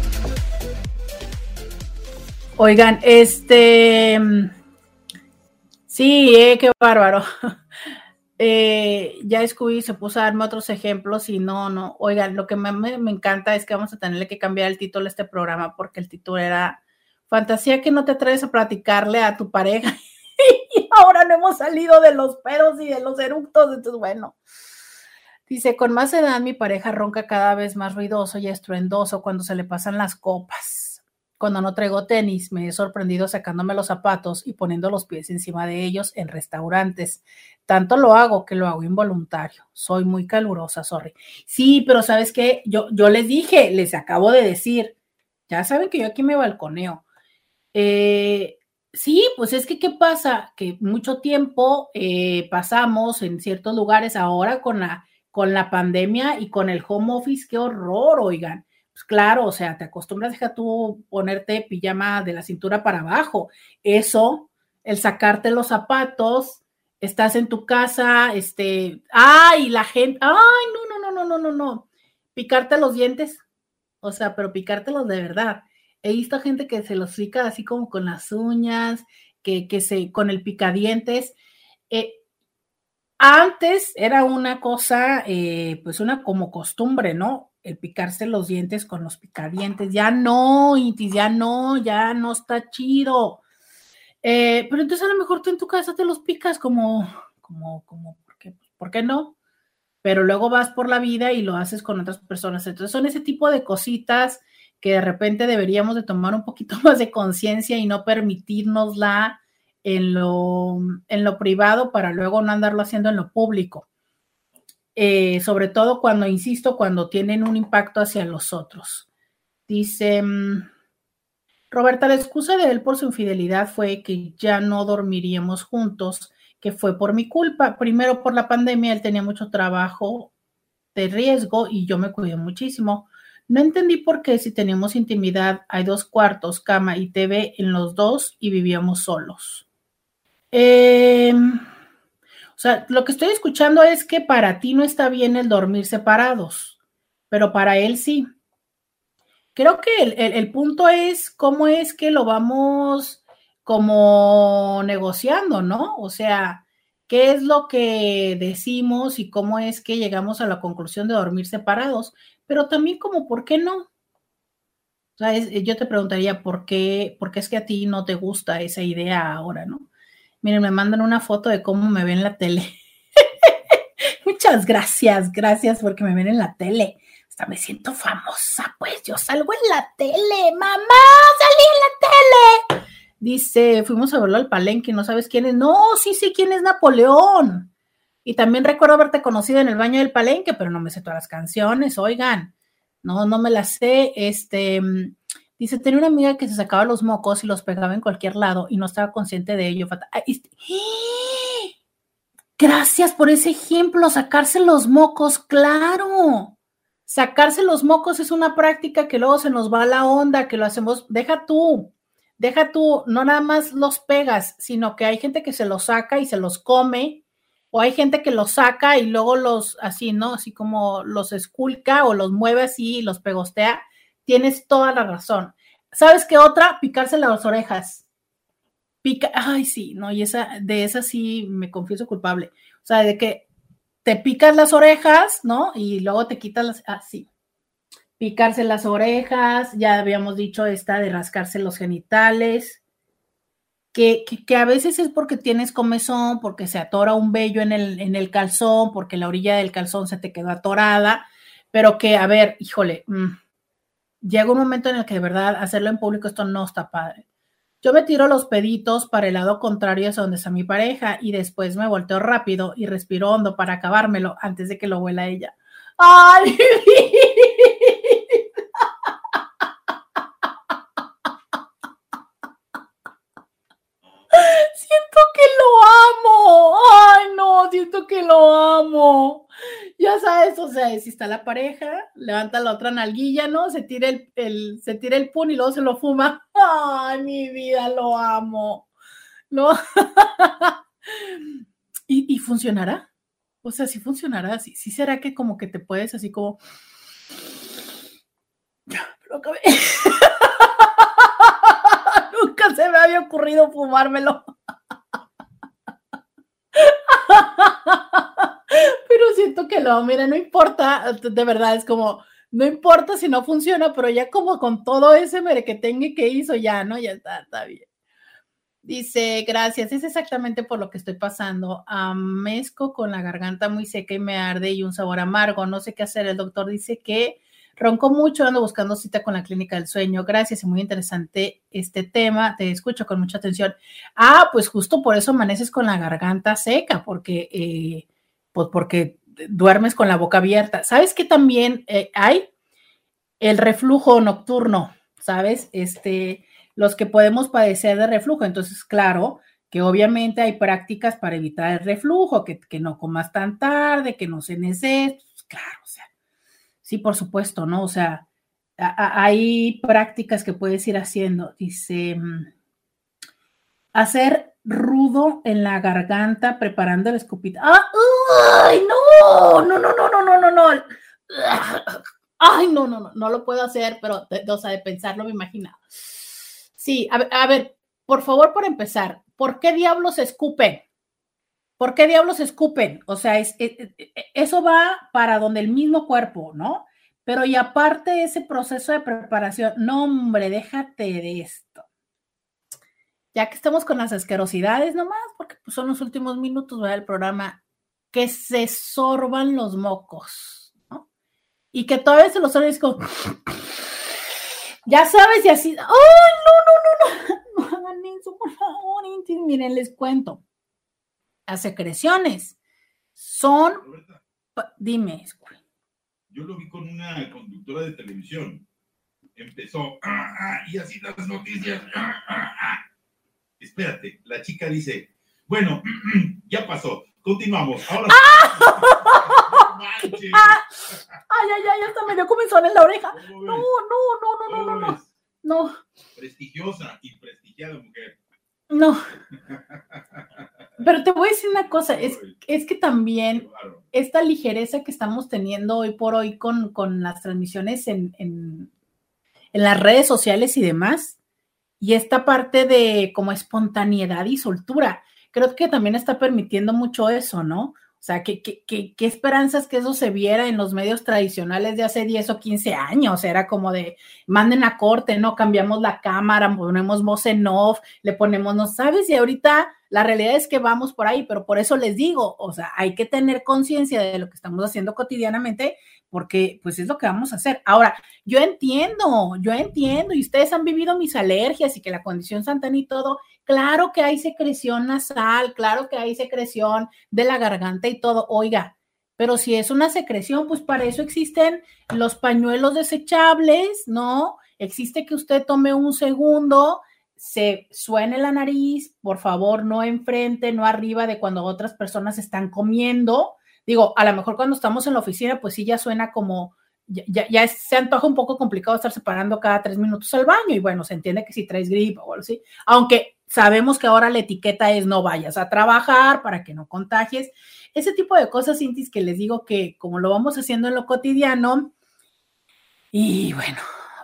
Oigan, este. Sí, eh, qué bárbaro. Eh, ya Scooby se puso a darme otros ejemplos y no, no. Oigan, lo que me, me, encanta es que vamos a tenerle que cambiar el título de este programa porque el título era Fantasía que no te atreves a platicarle a tu pareja y ahora no hemos salido de los pedos y de los eructos. Entonces, bueno. Dice, con más edad mi pareja ronca cada vez más ruidoso y estruendoso cuando se le pasan las copas. Cuando no traigo tenis, me he sorprendido sacándome los zapatos y poniendo los pies encima de ellos en restaurantes. Tanto lo hago que lo hago involuntario. Soy muy calurosa, sorry. Sí, pero ¿sabes qué? Yo, yo les dije, les acabo de decir, ya saben que yo aquí me balconeo. Eh, sí, pues es que, ¿qué pasa? Que mucho tiempo eh, pasamos en ciertos lugares ahora con la, con la pandemia y con el home office, qué horror, oigan pues claro, o sea, te acostumbras a tú ponerte pijama de la cintura para abajo. Eso, el sacarte los zapatos, estás en tu casa, este, ay, la gente, ay, no, no, no, no, no, no, no, picarte los dientes, o sea, pero picártelos de verdad. He visto gente que se los pica así como con las uñas, que, que se, con el picadientes. Eh, antes era una cosa, eh, pues una como costumbre, ¿no? El picarse los dientes con los picadientes. Ya no, Intis, ya no, ya no está chido. Eh, pero entonces a lo mejor tú en tu casa te los picas como, como, como, ¿por qué, ¿por qué no? Pero luego vas por la vida y lo haces con otras personas. Entonces son ese tipo de cositas que de repente deberíamos de tomar un poquito más de conciencia y no permitirnosla en lo, en lo privado para luego no andarlo haciendo en lo público. Eh, sobre todo cuando, insisto, cuando tienen un impacto hacia los otros. Dice, mm, Roberta, la excusa de él por su infidelidad fue que ya no dormiríamos juntos, que fue por mi culpa. Primero por la pandemia, él tenía mucho trabajo de riesgo y yo me cuidé muchísimo. No entendí por qué si teníamos intimidad, hay dos cuartos, cama y TV en los dos y vivíamos solos. Eh, o sea, lo que estoy escuchando es que para ti no está bien el dormir separados, pero para él sí. Creo que el, punto es cómo es que lo vamos como negociando, ¿no? O sea, qué es lo que decimos y cómo es que llegamos a la conclusión de dormir separados, pero también como, ¿por qué no? O sea, yo te preguntaría, ¿por qué, ¿por qué es que a ti no te gusta esa idea ahora, no? Miren, me mandan una foto de cómo me ven en la tele. Muchas gracias, gracias porque me ven en la tele. Hasta me siento famosa, pues yo salgo en la tele, mamá, salí en la tele. Dice, fuimos a verlo al palenque, ¿no sabes quién es? No, sí sé quién es Napoleón. Y también recuerdo haberte conocido en el baño del palenque, pero no me sé todas las canciones, oigan. No, no me las sé. Este, dice, tenía una amiga que se sacaba los mocos y los pegaba en cualquier lado y no estaba consciente de ello. Este, Gracias por ese ejemplo, sacarse los mocos, claro. Sacarse los mocos es una práctica que luego se nos va a la onda, que lo hacemos, deja tú, deja tú, no nada más los pegas, sino que hay gente que se los saca y se los come, o hay gente que los saca y luego los así, ¿no? Así como los esculca o los mueve así y los pegostea. Tienes toda la razón. ¿Sabes qué otra? Picarse las orejas. Pica, ay, sí, no, y esa, de esa sí me confieso culpable. O sea, de que te picas las orejas, ¿no? Y luego te quitas las, así. picarse las orejas, ya habíamos dicho esta de rascarse los genitales, que, que, a veces es porque tienes comezón, porque se atora un vello en el, en el calzón, porque la orilla del calzón se te quedó atorada, pero que, a ver, híjole, mm, llega un momento en el que de verdad hacerlo en público esto no está padre. Yo me tiro los peditos para el lado contrario hacia donde está mi pareja y después me volteo rápido y respiro hondo para acabármelo antes de que lo huela ella. ¡Ay! siento que lo amo. Ay, no, siento que lo amo. Ya sabes, o sea, si está la pareja, levanta la otra nalguilla, ¿no? Se tira el, se tira el pun y luego se lo fuma. Ay, mi vida, lo amo. ¿No? ¿Y, ¿Y, funcionará? O sea, sí funcionará. Sí, sí será que como que te puedes así como. Ya, pero acabé. Nunca se me había ocurrido fumármelo. Pero siento que lo, mira, no importa, de verdad es como, no importa si no funciona, pero ya como con todo ese merequetengue que hizo, ya, ¿no? Ya está, está bien. Dice, gracias, es exactamente por lo que estoy pasando. Amezco con la garganta muy seca y me arde y un sabor amargo. No sé qué hacer. El doctor dice que ronco mucho, ando buscando cita con la clínica del sueño. Gracias, es muy interesante este tema. Te escucho con mucha atención. Ah, pues justo por eso amaneces con la garganta seca, porque eh, pues porque duermes con la boca abierta. ¿Sabes qué también eh, hay? El reflujo nocturno, ¿sabes? Este, los que podemos padecer de reflujo. Entonces, claro, que obviamente hay prácticas para evitar el reflujo, que, no comas tan tarde, que no se necesite, pues, claro, o sea, sí, por supuesto, ¿no? O sea, hay prácticas que puedes ir haciendo. Dice, mm, hacer rudo en la garganta preparando el escupita. ¡Ah! ¡Ay, no! No, no, no, no, no, no, no. Ay, no, no, no, no lo puedo hacer, pero, o sea, de pensarlo me imagina. Sí, a ver, por favor, por empezar, ¿por qué diablos escupen? ¿Por qué diablos escupen? O sea, es, eso va para donde el mismo cuerpo, ¿no? Pero y aparte ese proceso de preparación, no, hombre, déjate de esto ya que estamos con las asquerosidades nomás, porque pues, son los últimos minutos del programa, que se sorban los mocos, ¿no? Y que todavía se los sorben es como, ya sabes, y así, ¡ay, no, no, no, no! No hagan eso, por favor, miren, les cuento. Las secreciones son, dime. Yo lo vi con una conductora de televisión. Empezó, ah, ah, y así las noticias, ah, espérate, la chica dice, bueno, ya pasó, continuamos. Ahora. ay, ay, ay, hasta me dio comenzón en la oreja. No, no, no, no, no, no, no. Prestigiosa y prestigiada mujer. No. Pero te voy a decir una cosa, es, es que también esta ligereza que estamos teniendo hoy por hoy con, con las transmisiones en, en, en las redes sociales y demás, y esta parte de como espontaneidad y soltura, creo que también está permitiendo mucho eso, ¿no? O sea, ¿qué, qué, qué, esperanzas que eso se viera en los medios tradicionales de hace 10 o 15 años? Era como de, manden a corte, ¿no? Cambiamos la cámara, ponemos voz en off, le ponemos, ¿no sabes? Y ahorita la realidad es que vamos por ahí, pero por eso les digo, o sea, hay que tener conciencia de lo que estamos haciendo cotidianamente, porque pues es lo que vamos a hacer. Ahora, yo entiendo, yo entiendo, y ustedes han vivido mis alergias y que la condición Santana y todo, claro que hay secreción nasal, claro que hay secreción de la garganta y todo, oiga, pero si es una secreción, pues para eso existen los pañuelos desechables, ¿no? Existe que usted tome un segundo, se suene la nariz, por favor, no enfrente, no arriba de cuando otras personas están comiendo. Digo, a lo mejor cuando estamos en la oficina, pues sí ya suena como, ya, ya, se antoja un poco complicado estar separando cada tres minutos al baño y bueno, se entiende que si traes gripe o algo así, aunque sabemos que ahora la etiqueta es no vayas a trabajar para que no contagies. Ese tipo de cosas, Cintis, que les digo que como lo vamos haciendo en lo cotidiano, y bueno,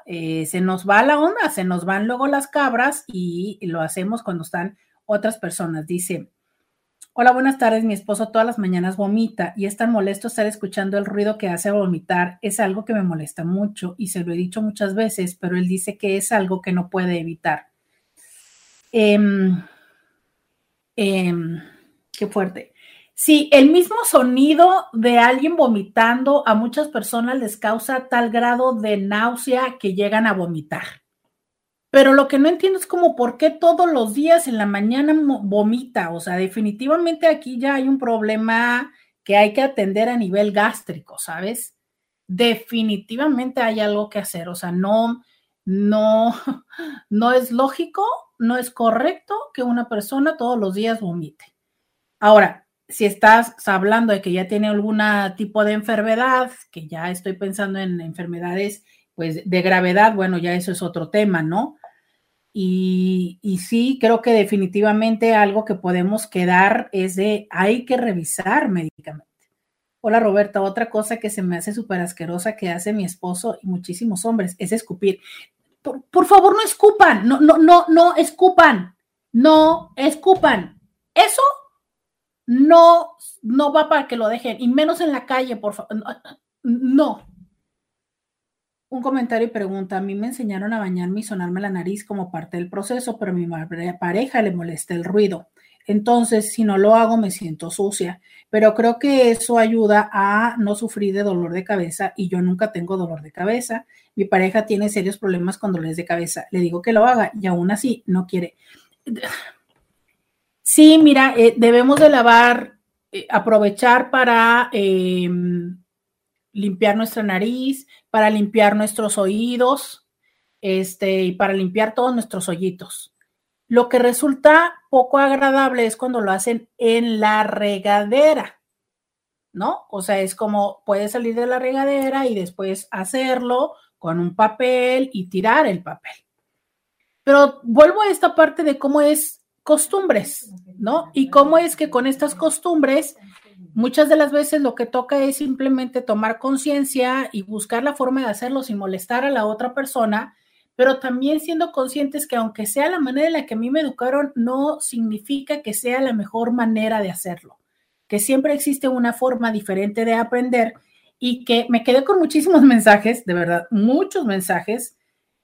eh, se nos va la onda, se nos van luego las cabras y, lo hacemos cuando están otras personas. Dice, hola, buenas tardes, mi esposo todas las mañanas vomita y es tan molesto estar escuchando el ruido que hace vomitar. Es algo que me molesta mucho y se lo he dicho muchas veces, pero él dice que es algo que no puede evitar. Em, em, qué fuerte. Sí, el mismo sonido de alguien vomitando a muchas personas les causa tal grado de náusea que llegan a vomitar. Pero lo que no entiendo es como por qué todos los días en la mañana vomita. O sea, definitivamente aquí ya hay un problema que hay que atender a nivel gástrico, ¿sabes? Definitivamente hay algo que hacer. O sea, no, no, no es lógico, no es correcto que una persona todos los días vomite. Ahora, si estás hablando de que ya tiene algún tipo de enfermedad, que ya estoy pensando en enfermedades pues de gravedad, bueno, ya eso es otro tema, ¿no? Y, sí, creo que definitivamente algo que podemos quedar es de hay que revisar médicamente. Hola Roberta, otra cosa que se me hace súper asquerosa que hace mi esposo y muchísimos hombres es escupir. Por, favor, no escupan, no, no, no, no escupan, no escupan. Eso no, no va para que lo dejen, y menos en la calle, por favor. No. Un comentario y pregunta, a mí me enseñaron a bañarme y sonarme la nariz como parte del proceso, pero a mi pareja le molesta el ruido. Entonces, si no lo hago, me siento sucia. Pero creo que eso ayuda a no sufrir de dolor de cabeza y yo nunca tengo dolor de cabeza. Mi pareja tiene serios problemas con dolores de cabeza. Le digo que lo haga y aún así no quiere. Sí, mira, eh, debemos de lavar, eh, aprovechar para em, limpiar nuestra nariz, para limpiar nuestros oídos, este, y para limpiar todos nuestros hoyitos. Lo que resulta poco agradable es cuando lo hacen en la regadera, ¿no? O sea, es como puedes salir de la regadera y después hacerlo con un papel y tirar el papel. Pero vuelvo a esta parte de cómo es costumbres, ¿no? Y cómo es que con estas costumbres, muchas de las veces lo que toca es simplemente tomar conciencia y buscar la forma de hacerlo sin molestar a la otra persona, pero también siendo conscientes que aunque sea la manera en la que a mí me educaron, no significa que sea la mejor manera de hacerlo, que siempre existe una forma diferente de aprender y que me quedé con muchísimos mensajes, de verdad, muchos mensajes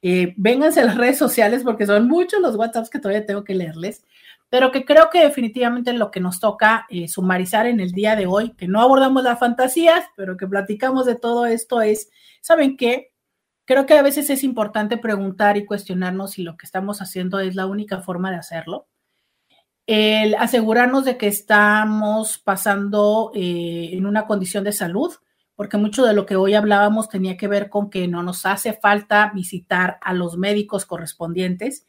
eh, vénganse a las redes sociales porque son muchos los WhatsApps que todavía tengo que leerles, pero que creo que definitivamente lo que nos toca eh, sumarizar en el día de hoy, que no abordamos las fantasías, pero que platicamos de todo esto es, ¿saben qué? Creo que a veces es importante preguntar y cuestionarnos si lo que estamos haciendo es la única forma de hacerlo. El asegurarnos de que estamos pasando eh, en una condición de salud, porque mucho de lo que hoy hablábamos tenía que ver con que no nos hace falta visitar a los médicos correspondientes.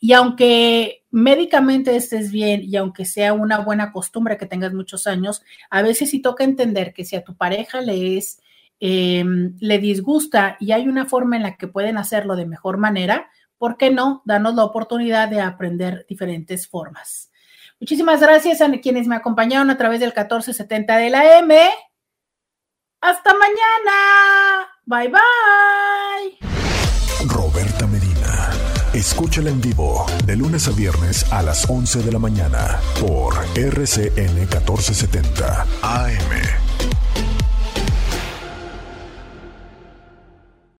Y aunque médicamente estés bien y aunque sea una buena costumbre que tengas muchos años, a veces sí toca entender que si a tu pareja le es, em, le disgusta y hay una forma en la que pueden hacerlo de mejor manera, ¿por qué no? Danos la oportunidad de aprender diferentes formas. Muchísimas gracias a quienes me acompañaron a través del 1470 de la M. Hasta mañana. Bye bye. Roberta Medina. Escúchala en vivo de lunes a viernes a las 11 de la mañana por RCN 1470 AM.